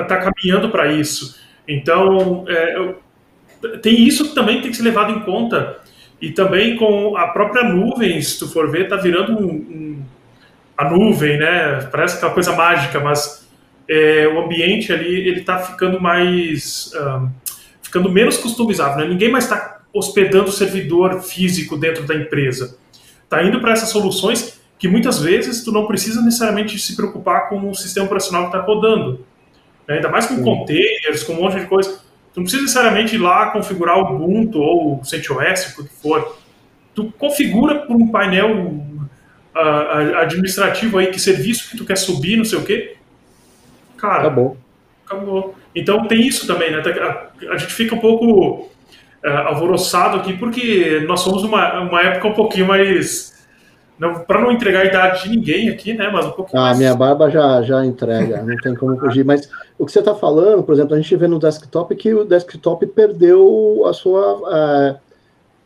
Está caminhando para isso. Então, é, tem isso que também tem que ser levado em conta. E também com a própria nuvem, se tu for ver, está virando um, um, a nuvem, né? Parece aquela coisa mágica, mas é, o ambiente ali ele está ficando mais, um, ficando menos customizável. Né? Ninguém mais está hospedando o servidor físico dentro da empresa. Está indo para essas soluções que muitas vezes tu não precisa necessariamente se preocupar com o sistema operacional que está rodando. Né? Ainda mais com containers, com um monte de coisa Tu não precisa necessariamente ir lá configurar o Ubuntu ou o CentOS, o que for. Tu configura por um painel uh, administrativo aí que serviço que tu quer subir, não sei o quê. Cara, acabou. Acabou. Então tem isso também, né? A, gente fica um pouco uh, alvoroçado aqui porque nós somos uma, uma época um pouquinho mais para não entregar a idade de ninguém aqui, né? Mas um pouquinho. Ah, mais... minha barba já, já entrega, não tem como fugir. Mas o que você está falando, por exemplo, a gente vê no desktop que o desktop perdeu a sua. É,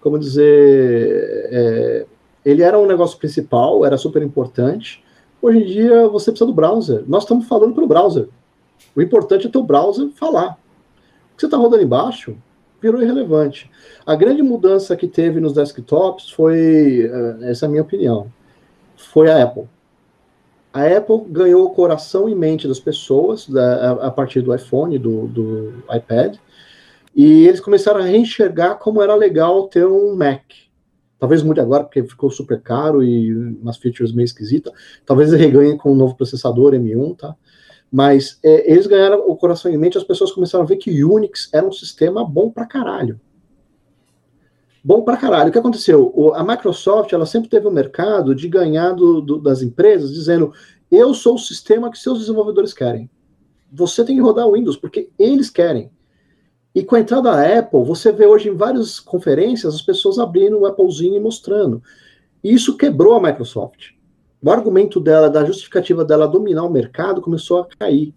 como dizer. É, ele era um negócio principal, era super importante. Hoje em dia você precisa do browser. Nós estamos falando pelo browser. O importante é o browser falar. O que você está rodando embaixo virou irrelevante. A grande mudança que teve nos desktops foi, eh, essa é a minha opinião, foi a Apple. A Apple ganhou o coração e mente das pessoas da, a, a, partir do iPhone, do, do iPad, e eles começaram a reenxergar como era legal ter um Mac. Talvez mude agora, porque ficou super caro e umas features meio esquisitas. Talvez ele reganhe com um novo processador M1, tá? Mas é, eles ganharam o coração em mente, as pessoas começaram a ver que Unix era um sistema bom pra caralho. Bom pra caralho. O que aconteceu? O, a Microsoft, ela sempre teve um mercado de ganhar do, do, das empresas, dizendo, eu sou o sistema que seus desenvolvedores querem. Você tem que rodar o Windows, porque eles querem. E com a entrada da Apple, você vê hoje em várias conferências as pessoas abrindo o Applezinho e mostrando. E isso quebrou a Microsoft. O argumento dela, da justificativa dela dominar o mercado, começou a cair.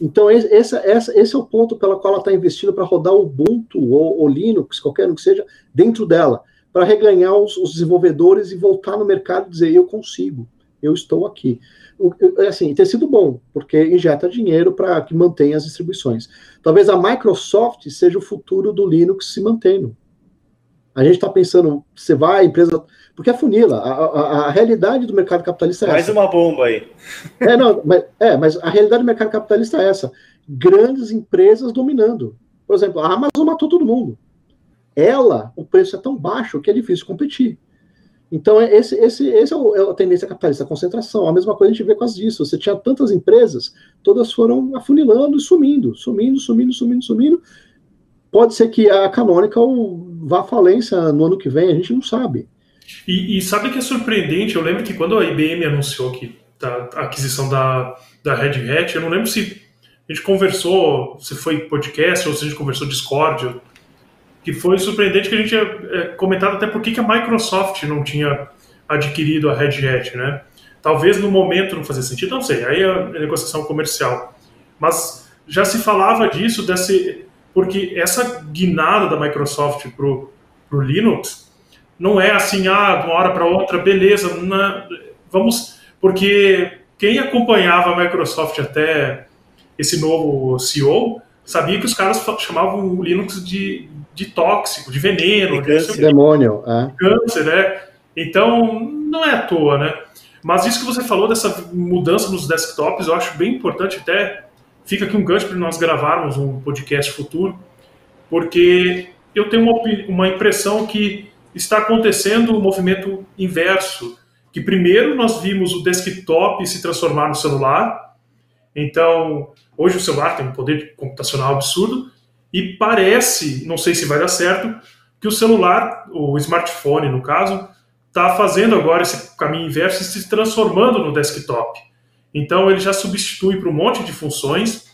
Então, esse, esse, esse é o ponto pelo qual ela está investindo para rodar o Ubuntu ou, ou, Linux, qualquer um que seja, dentro dela, para reganhar os, os desenvolvedores e voltar no mercado e dizer: eu consigo, eu estou aqui assim, ter sido bom, porque injeta dinheiro para que mantenha as distribuições. Talvez a Microsoft seja o futuro do Linux se mantendo. A gente está pensando, você vai, a empresa. Porque é funila. A, a, a, realidade do mercado capitalista é Mais essa. Mais uma bomba aí. É, não, mas, é, mas a realidade do mercado capitalista é essa. Grandes empresas dominando. Por exemplo, a Amazon matou todo mundo. Ela, o preço é tão baixo que é difícil competir. Então, é esse, esse, esse é, o, é, a tendência capitalista, a concentração. A mesma coisa a gente vê com as disso. Você tinha tantas empresas, todas foram afunilando e sumindo, sumindo, sumindo, sumindo, sumindo. Pode ser que a Canonical vá à falência no ano que vem, a gente não sabe. E, e sabe que é surpreendente? Eu lembro que quando a IBM anunciou que tá, a aquisição da, da Red Hat, eu não lembro se a gente conversou, se foi podcast ou se a gente conversou Discord, que foi surpreendente que a gente tinha é, comentado até por que a Microsoft não tinha adquirido a Red Hat, né? Talvez no momento não fazia sentido, não sei, aí é negociação comercial. Mas já se falava disso, desse, porque essa guinada da Microsoft para o Linux não é assim, ah, de uma hora para outra, beleza, na, vamos, porque quem acompanhava a Microsoft até esse novo CEO sabia que os caras chamavam o Linux de de tóxico, de veneno, de câncer. demônio, é. câncer, né? Então, não é à toa, né? Mas isso que você falou dessa mudança nos desktops, eu acho bem importante, até fica aqui um gancho para nós gravarmos um podcast futuro, porque eu tenho uma, uma impressão que está acontecendo o um movimento inverso, que primeiro nós vimos o desktop se transformar no celular, então hoje o celular tem um poder computacional absurdo, e parece, não sei se vai dar certo, que o celular, o smartphone no caso, está fazendo agora esse caminho inverso e se transformando no desktop. Então ele já substitui para um monte de funções.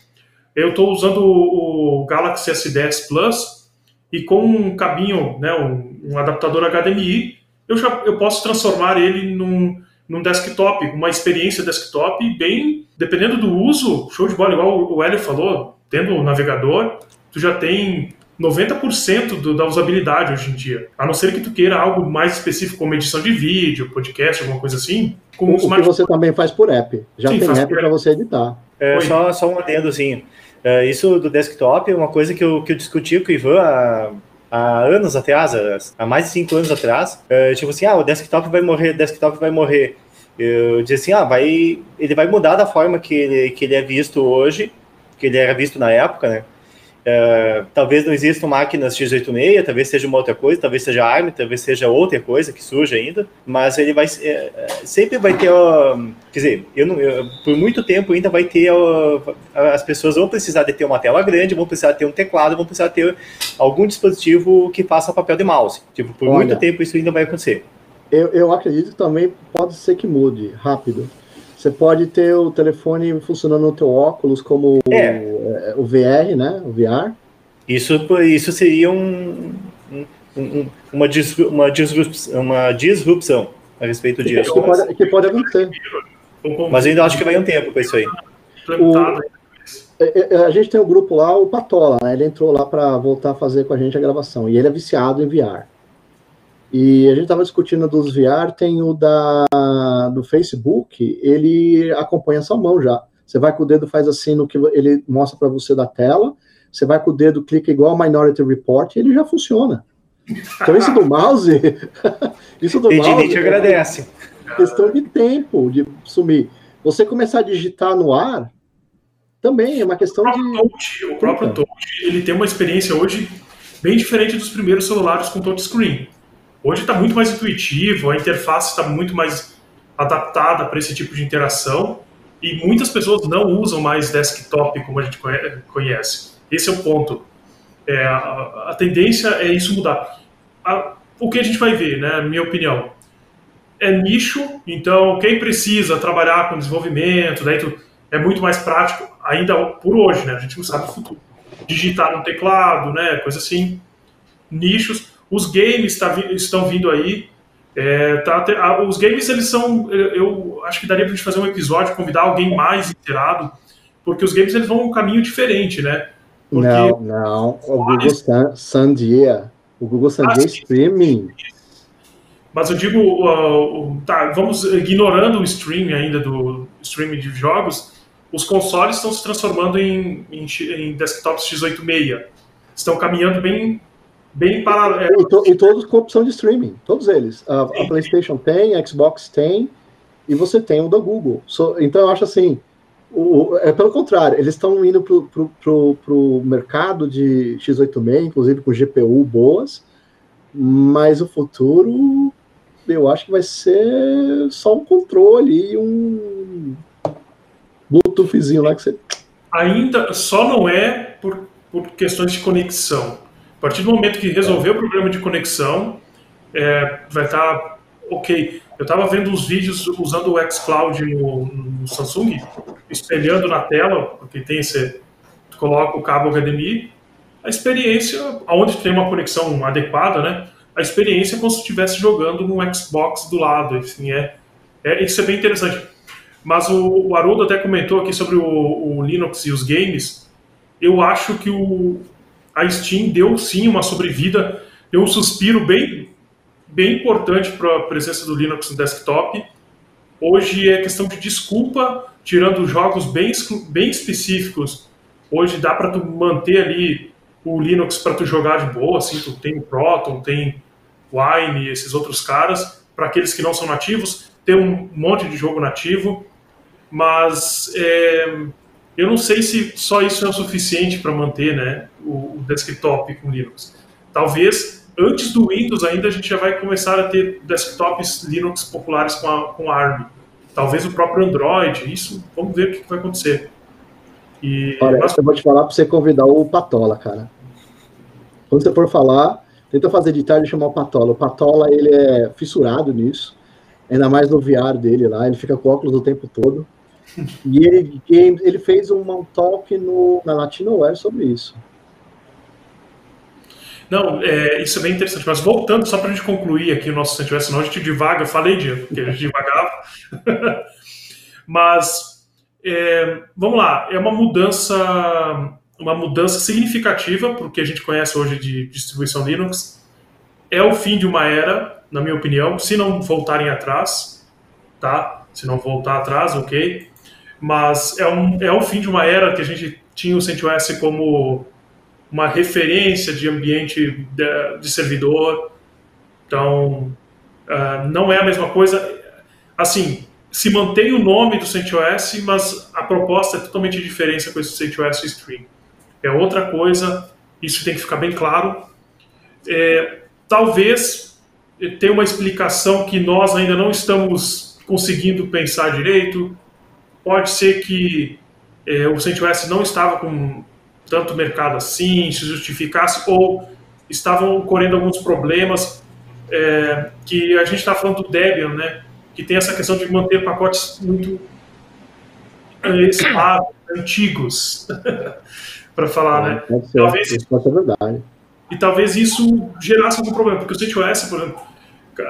Eu estou usando o, Galaxy S10 Plus e com um cabinho, né, um, um, adaptador HDMI, eu já eu posso transformar ele num, num desktop, uma experiência desktop bem, dependendo do uso, show de bola, igual o Hélio falou, tendo o navegador, tu já tem 90% do, da usabilidade hoje em dia. A não ser que tu queira algo mais específico, como edição de vídeo, podcast, alguma coisa assim. Com o, o que você também faz por app. Já Sim, tem app para você editar. É, só, só um adendozinho. É, isso do desktop é uma coisa que eu, que eu discuti com o Ivan há, há anos atrás, há mais de cinco anos atrás. É, tipo assim, ah, o desktop vai morrer, o desktop vai morrer. Eu disse assim, ah, vai, ele vai mudar da forma que ele, que ele é visto hoje, que ele era visto na época, né? Uh, talvez não existam máquinas x86, talvez seja uma outra coisa, talvez seja ARM, talvez seja outra coisa que surge ainda, mas ele vai é, sempre vai ter, uh, quer dizer, eu não, eu, por muito tempo ainda vai ter uh, as pessoas vão precisar de ter uma tela grande, vão precisar ter um teclado, vão precisar ter algum dispositivo que faça papel de mouse. Tipo, por Olha, muito tempo isso ainda vai acontecer. Eu, eu acredito que também pode ser que mude rápido. Você pode ter o telefone funcionando no teu óculos como é. o, o VR, né? O VR. Isso, isso seria um, um, uma, uma, disrupção, uma disrupção a respeito disso. Que pode, que pode acontecer. Mas ainda acho que vai um tempo para isso aí. O, é, é, a gente tem um grupo lá, o Patola, né? Ele entrou lá para voltar a fazer com a gente a gravação. E ele é viciado em VR. E a gente estava discutindo dos VR, tem o da, do Facebook, ele acompanha sua mão já. Você vai com o dedo, faz assim no que ele mostra para você da tela, você vai com o dedo, clica igual Minority Report, e ele já funciona. Então isso do mouse, (laughs) isso do mouse. A gente agradece. É questão de tempo de sumir. Você começar a digitar no ar, também é uma questão o de. Touch, o próprio Touch, ele tem uma experiência hoje bem diferente dos primeiros celulares com touchscreen. Hoje está muito mais intuitivo, a interface está muito mais adaptada para esse tipo de interação e muitas pessoas não usam mais desktop como a gente conhece. Esse é o ponto. É, a, tendência é isso mudar. A, o que a gente vai ver, né, minha opinião, é nicho, então quem precisa trabalhar com desenvolvimento, daí tu, é muito mais prático, ainda por hoje, né, a gente não sabe o futuro. Digitar no teclado, né, coisa assim. Nichos. Os games tá, estão vindo aí, é, tá, os games, eles são. Eu acho que daria pra gente fazer um episódio, convidar alguém mais inteirado, porque os games eles vão um caminho diferente, né? Porque não, não. O Google Sandia. O Google Sandia ah, Streaming. Mas eu digo, uh, tá, vamos ignorando o streaming ainda do streaming de jogos, os consoles estão se transformando em, em, em desktops x86. Estão caminhando bem bem paralelo. E, to, e, todos com opção de streaming, todos eles. A, a, PlayStation tem, a Xbox tem, e você tem o da Google. So, então eu acho assim, o, é pelo contrário, eles estão indo para pro, pro, pro mercado de x86, inclusive com GPU boas, mas o futuro eu acho que vai ser só um controle e um Bluetoothzinho lá que você. Ainda só não é por, por questões de conexão a partir do momento que resolver o problema de conexão, é, vai estar tá ok. Eu estava vendo os vídeos usando o xCloud no, no, Samsung, espelhando na tela, porque tem esse, coloca o cabo HDMI, a experiência, aonde tem uma conexão adequada, né? A experiência é como se estivesse jogando no Xbox do lado, assim, é, é isso é bem interessante. Mas o, o Haroldo até comentou aqui sobre o, o Linux e os games. Eu acho que o, a Steam deu sim uma sobrevida, deu um suspiro bem, bem importante para a presença do Linux no desktop. Hoje é questão de desculpa, tirando jogos bem, bem específicos. Hoje dá para tu manter ali o Linux para tu jogar de boa, assim, tu tem o Proton, tem Wine, esses outros caras. Para aqueles que não são nativos, tem um monte de jogo nativo, mas é, eu não sei se só isso é o suficiente para manter né, o, o, desktop com Linux. Talvez antes do Windows ainda a gente já vai começar a ter desktops Linux populares com, a, com ARM. Talvez o próprio Android, isso, vamos ver o que vai acontecer. E, Olha, mas... eu vou te falar para você convidar o Patola, cara. Quando você for falar, tenta fazer de tarde e chamar o Patola. O Patola, ele é fissurado nisso, ainda mais no VR dele lá, ele fica com óculos o tempo todo. E ele, ele fez um talk no, na Latinoware sobre isso. Não, é, isso é bem interessante. Mas voltando, só para a gente concluir aqui o nosso sentimento, senão a gente divaga, falei de que a gente divagava. (laughs) Mas é, vamos lá, é uma mudança, uma mudança significativa porque a gente conhece hoje de distribuição Linux. É o fim de uma era, na minha opinião, se não voltarem atrás, tá? Se não voltar atrás, ok mas é, um, é o fim de uma era que a gente tinha o CentOS como uma referência de ambiente de, de servidor. Então, uh, não é a mesma coisa. Assim, se mantém o nome do CentOS, mas a proposta é totalmente diferente com esse CentOS Stream. É outra coisa, isso tem que ficar bem claro. É, talvez tenha uma explicação que nós ainda não estamos conseguindo pensar direito, Pode ser que é, o CentOS não estava com tanto mercado assim, se justificasse, ou estavam ocorrendo alguns problemas é, que a gente está falando do Debian, né? Que tem essa questão de manter pacotes muito é, estáveis, antigos, (laughs) para falar, né? Pode ser, talvez isso pode ser verdade. E talvez isso gerasse algum problema, porque o CentOS, por exemplo,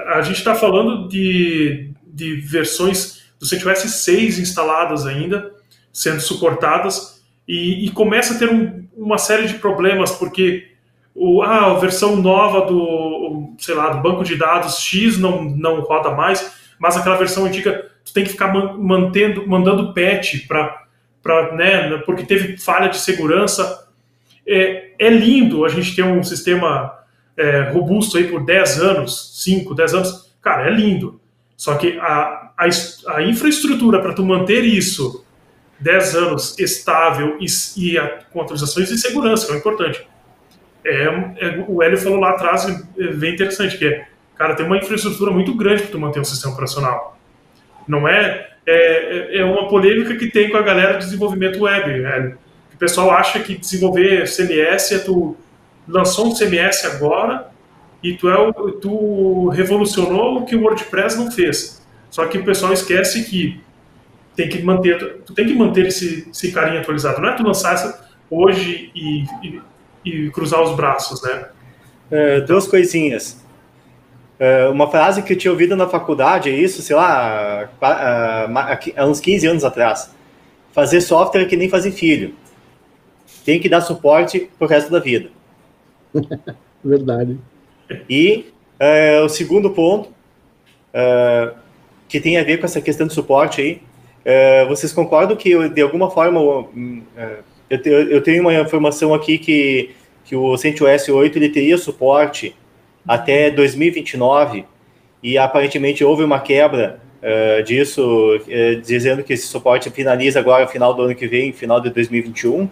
a gente está falando de, de versões do CentOS 6 instaladas ainda, sendo suportadas, e, e começa a ter um, uma série de problemas, porque o, ah, a versão nova do, sei lá, do banco de dados X não, não roda mais, mas aquela versão antiga tu tem que ficar mantendo, mandando patch para, né, porque teve falha de segurança. É, é lindo a gente ter um sistema é, robusto aí por 10 anos, 5, 10 anos. Cara, é lindo. Só que a, a, a infraestrutura para tu manter isso 10 anos estável e, e a, com atualizações de segurança, que é importante. É, é, o Hélio falou lá atrás, é bem interessante, que é, cara, tem uma infraestrutura muito grande para tu manter um sistema operacional. Não é, é, é uma polêmica que tem com a galera de desenvolvimento web, velho. O pessoal acha que desenvolver CMS é tu lançou um CMS agora e tu, é, tu revolucionou o que o WordPress não fez. Só que o pessoal esquece que tem que manter, tu tem que manter esse, esse carinha atualizado. Não é tu lançar hoje e, e, e cruzar os braços, né? É, duas coisinhas. É, uma frase que eu tinha ouvido na faculdade é isso, sei lá, há uns 15 anos atrás. Fazer software é que nem fazer filho. Tem que dar suporte pro resto da vida. (laughs) Verdade. E é, o segundo ponto, é, que tem a ver com essa questão de suporte aí, é, vocês concordam que, de alguma forma, eu, eu tenho uma informação aqui que, que o CentOS 8 ele teria suporte até 2029 e aparentemente houve uma quebra disso, dizendo que esse suporte finaliza agora final do ano que vem, final de 2021.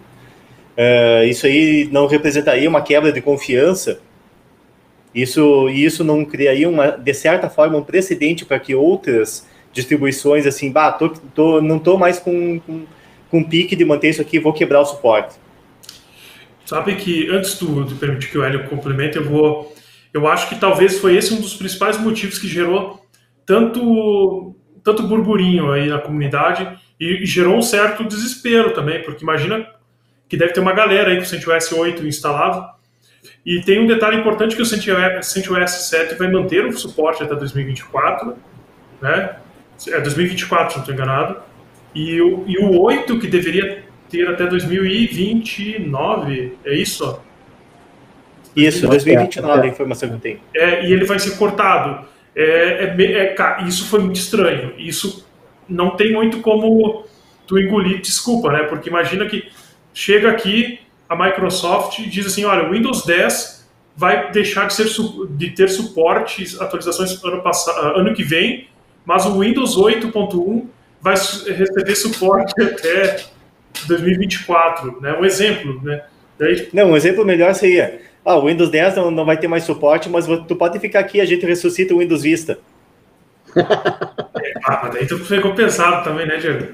Uh, isso aí não representaria uma quebra de confiança isso, isso não criaria, uma, de certa forma, um precedente para que outras distribuições, assim, bah, tô, tô, não estou mais com, com, com pique de manter isso aqui, vou quebrar o suporte? Sabe que, antes do, permitir que o Hélio complemente, eu vou... Eu acho que talvez foi esse um dos principais motivos que gerou tanto, tanto burburinho aí na comunidade e gerou um certo desespero também, porque imagina que deve ter uma galera aí com o CentOS 8 instalado e tem um detalhe importante que o CentOS 7 vai manter o suporte até 2024, né? É 2024, se não estou enganado. E o, e o 8, que deveria ter até 2029, é isso? Isso, 2029 a informação que eu tenho. É, e ele vai ser cortado. É, é, é, isso foi muito estranho. Isso não tem muito como tu engolir desculpa, né? Porque imagina que chega aqui, a Microsoft diz assim, olha, o Windows 10 vai deixar de, ser, de ter suporte, atualizações ano, passado, ano que vem, mas o Windows 8.1 vai receber suporte até 2024, né? Um exemplo, né? Daí... Não, um exemplo melhor seria, ah, o Windows 10 não, não vai ter mais suporte, mas tu pode ficar aqui, a gente ressuscita o Windows Vista. (laughs) É, ah, mas daí tu ficou pesado também, né, Diego?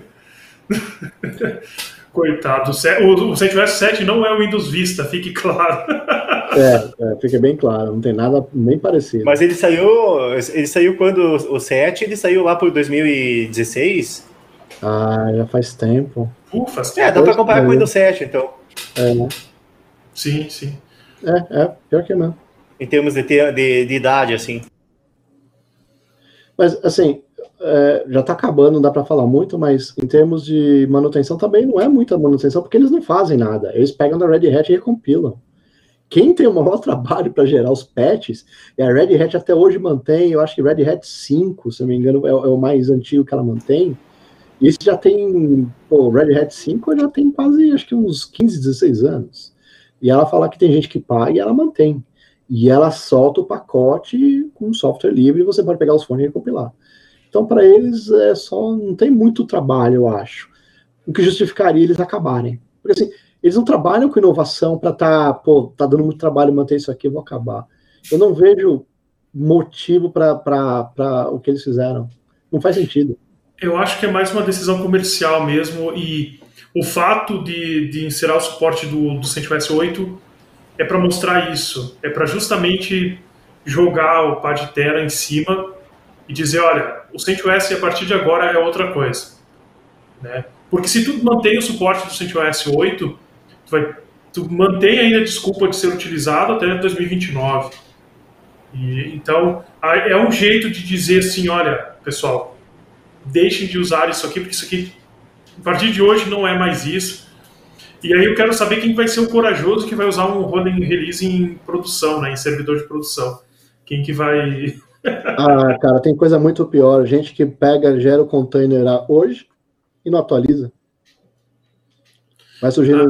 (laughs) Coitado. O, o CentOS 7 não é o Windows Vista, fique claro. (laughs) É, é, fica bem claro, não tem nada nem parecido. Mas ele saiu. Ele saiu quando o 7, ele saiu lá por 2016? Ah, já faz tempo. Uh, faz tempo. É, dá pra comparar com o Windows 7, então. É, né? Sim, sim. É, é, pior que não. Em termos de, de, de idade, assim. Mas, assim, é, já está acabando, não dá para falar muito, mas em termos de manutenção também não é muita manutenção, porque eles não fazem nada. Eles pegam da Red Hat e recompilam. Quem tem o maior (laughs) trabalho para gerar os patches, e a Red Hat até hoje mantém, eu acho que Red Hat 5, se não me engano, é, é o mais antigo que ela mantém. Isso já tem, pô, Red Hat 5 já tem quase, acho que uns 15, 16 anos. E ela fala que tem gente que paga e ela mantém. E ela solta o pacote com software livre e você pode pegar os fones e recompilar. Então, para eles, é só não tem muito trabalho, eu acho. O que justificaria eles acabarem. Porque assim, eles não trabalham com inovação para tá, pô, tá dando muito trabalho manter isso aqui, vou acabar. Eu não vejo motivo para o que eles fizeram. Não faz sentido. Eu acho que é mais uma decisão comercial mesmo e o fato de, de encerrar o suporte do, do CentOS 8 é para mostrar isso, é para justamente jogar o Terra em cima e dizer, olha, o CentOS a partir de agora é outra coisa. Né? Porque se tu mantém o suporte do CentOS 8, tu, vai, tu mantém ainda a desculpa de ser utilizado até 2029. E, então, é um jeito de dizer assim, olha, pessoal, deixem de usar isso aqui, porque isso aqui, a partir de hoje, não é mais isso. E aí eu quero saber quem vai ser o corajoso que vai usar um rolling release em produção, né, em servidor de produção. Quem que vai ah, cara, tem coisa muito pior. Gente que pega, gera o container hoje e não atualiza. Vai surgir ah,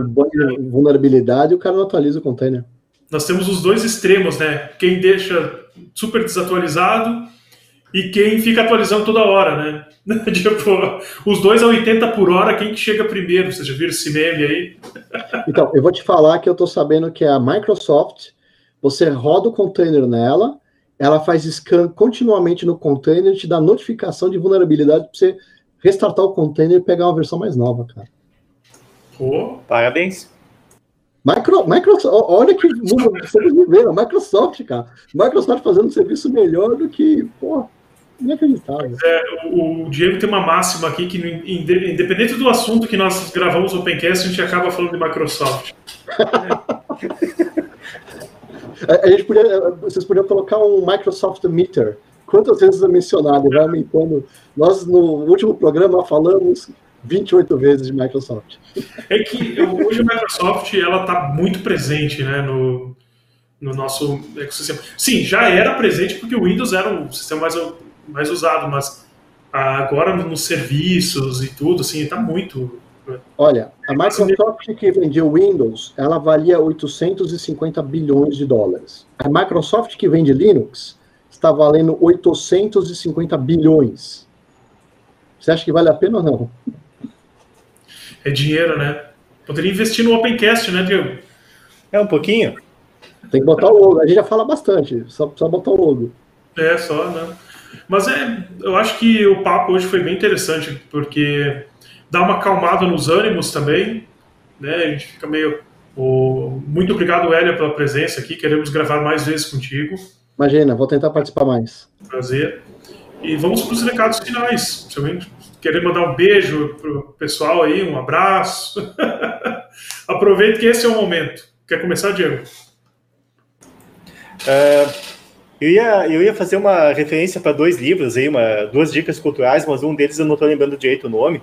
vulnerabilidade e o cara não atualiza o container. Nós temos os dois extremos, né? Quem deixa super desatualizado e quem fica atualizando toda hora, né? (laughs) tipo, os dois a 80 por hora, quem que chega primeiro? Você já viu esse meme aí? (laughs) então, eu vou te falar que eu tô sabendo que é a Microsoft, você roda o container nela, ela faz scan continuamente no container, te dá notificação de vulnerabilidade para você restartar o container e pegar uma versão mais nova, cara. Oh. Parabéns. Micro, Microsoft, olha que mundo que estamos vivendo, Microsoft, cara. Microsoft fazendo um serviço melhor do que, pô, inacreditável. É, o, o Diego tem uma máxima aqui que, independente do assunto que nós gravamos no Opencast, a gente acaba falando de Microsoft. (laughs) a, gente podia, vocês podiam colocar um Microsoft Meter. Quantas vezes é mencionado? Vai aumentando. Nós, no último programa, falamos 28 vezes de Microsoft. É que hoje a Microsoft ela está muito presente né, no, no nosso ecossistema. Sim, já era presente porque o Windows era o sistema mais, mais usado, mas agora nos serviços e tudo, assim, está muito. Olha, a Microsoft que vendia o Windows, ela valia 850 bilhões de dólares. A Microsoft que vende Linux está valendo 850 bilhões. Você acha que vale a pena ou não? é dinheiro, né? Poderia investir no Opencast, né, Diego? É um pouquinho. Tem que botar o logo. A gente já fala bastante, só precisa botar o logo. É, só, né? Mas é, eu acho que o papo hoje foi bem interessante, porque dá uma acalmada nos ânimos também, né? A gente fica meio. Oh, muito obrigado, Hélia, pela presença aqui. Queremos gravar mais vezes contigo. Imagina, vou tentar participar mais. Prazer. E vamos para os recados finais. Se alguém querer mandar um beijo pro pessoal aí, um abraço. (laughs) Aproveite que esse é o momento. Quer começar, Diego? Uh, eu, ia, eu ia fazer uma referência para dois livros aí, uma, duas dicas culturais, mas um deles eu não estou lembrando direito o nome.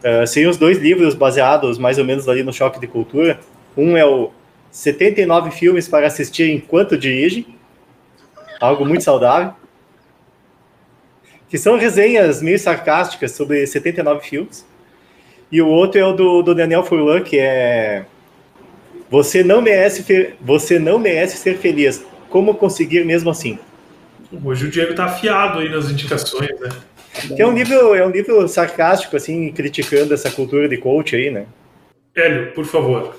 Uh, seriam os dois livros baseados mais ou menos ali no choque de cultura. Um é o 79 filmes para assistir enquanto dirige, algo muito saudável que são resenhas meio sarcásticas sobre 79 filmes. E o outro é o do, do Daniel Furlan, que é Você não merece você não merece ser feliz. Como conseguir mesmo assim? Hoje o Diego tá afiado aí nas indicações, né? Que é um livro, é um livro sarcástico, assim, criticando essa cultura de coach aí, né? Hélio, por favor.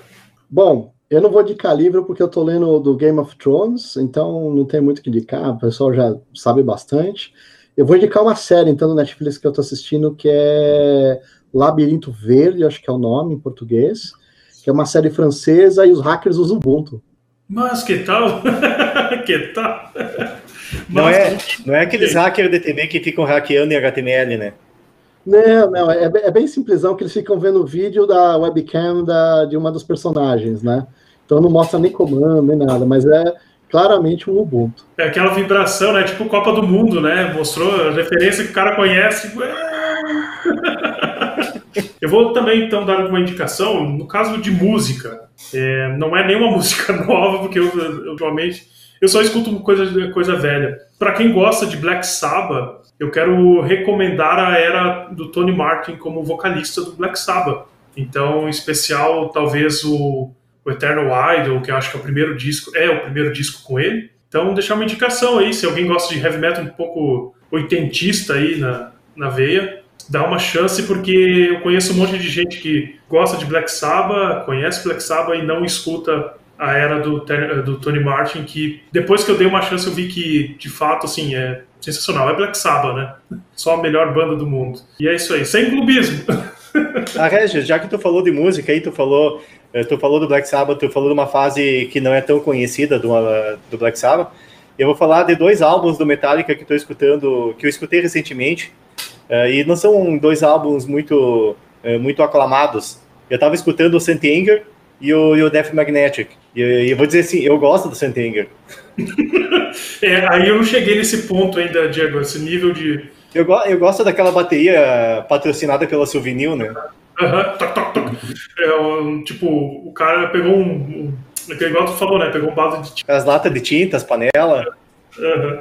Bom, eu não vou indicar livro porque eu tô lendo do Game of Thrones, então não tem muito que indicar, o pessoal já sabe bastante. Eu vou indicar uma série, então, no Netflix que eu tô assistindo, que é Labirinto Verde, acho que é o nome em português, que é uma série francesa e os hackers usam Ubuntu. Mas que tal? (laughs) que tal? Não é, não é aqueles hackers de TV que ficam hackeando em HTML, né? Não, não, é, é bem simplesão que eles ficam vendo o vídeo da webcam da, de uma dos personagens, né? Então não mostra nem comando, nem nada, mas é claramente um Ubuntu. É aquela vibração, né? Tipo Copa do Mundo, né? Mostrou a referência que o cara conhece. (laughs) Eu vou também, então, dar uma indicação. No caso de música, é, não é nenhuma (laughs) música nova, porque eu, ultimamente eu só escuto coisa, coisa velha. Para quem gosta de Black Sabbath, eu quero recomendar a era do Tony Martin como vocalista do Black Sabbath. Então, em especial, talvez o o Eternal Idol, que eu acho que é o primeiro disco, é o primeiro disco com ele. Então, deixar uma indicação aí, se alguém gosta de heavy metal um pouco oitentista aí na, na veia, dá uma chance, porque eu conheço um monte de gente que gosta de Black Sabbath, conhece Black Sabbath e não escuta a era do, do Tony Martin, que depois que eu dei uma chance eu vi que, de fato, assim, é sensacional. É Black Sabbath, né? Só a melhor banda do mundo. E é isso aí, sem clubismo. (laughs) Ah, Regis, já que tu falou de música aí, tu falou eh, tu falou do Black Sabbath, tu falou de uma fase que não é tão conhecida do, do Black Sabbath. Eu vou falar de dois álbuns do Metallica que estou escutando, que eu escutei recentemente, e não são dois álbuns muito, muito aclamados. Eu estava escutando o Saint Anger e o, e o Death Magnetic. E, e eu vou dizer assim, eu gosto do Saint Anger. (laughs) é, aí eu não cheguei nesse ponto ainda, Diego, esse nível de... Eu, eu gosto daquela bateria patrocinada pela Souvenir, né? Uhum, toc, toc, toc. É, tipo, o cara pegou um. um igual tu falou, né? Pegou um base de tinta. As latas de tinta, as panelas. Uhum.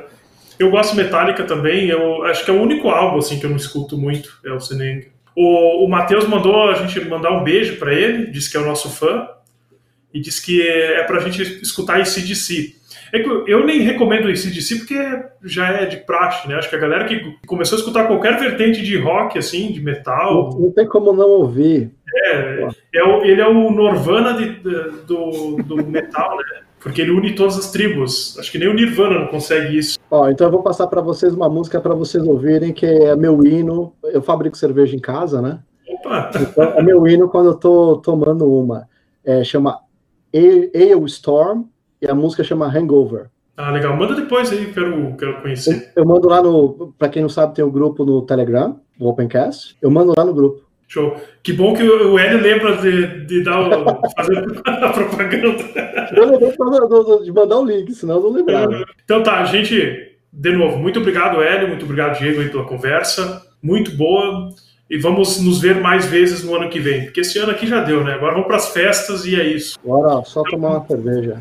Eu gosto Metallica também. Eu acho que é o único álbum assim, que eu não escuto muito, é o Sineng. O, o Matheus mandou a gente mandar um beijo para ele, disse que é o nosso fã, e disse que é, é pra gente escutar esse DC. É que eu nem recomendo o ACDC porque já é de praxe, né? Acho que a galera que começou a escutar qualquer vertente de rock, assim, de metal. Não, não tem como não ouvir. É, é o, ele é o Norvana de, de, do, do metal, né? Porque ele une todas as tribos. Acho que nem o Nirvana não consegue isso. Ó, então eu vou passar para vocês uma música para vocês ouvirem, que é meu hino. Eu fabrico cerveja em casa, né? Opa! Então, é meu hino quando eu tô tomando uma. É, chama Ale Storm e a música chama Hangover. Ah, legal. Manda depois aí, quero, quero conhecer. Eu, eu mando lá no. Para quem não sabe, tem o um grupo no Telegram, o Opencast. Eu mando lá no grupo. Show. Que bom que o Hélio lembra de, de dar o, fazer (laughs) a propaganda. Eu lembrei de mandar o link, senão eu não lembrava. Então tá, gente, de novo, muito obrigado, Hélio, muito obrigado, Diego, aí, pela conversa. Muito boa. E vamos nos ver mais vezes no ano que vem. Porque esse ano aqui já deu, né? Agora vamos para as festas e é isso. Agora só tomar uma cerveja.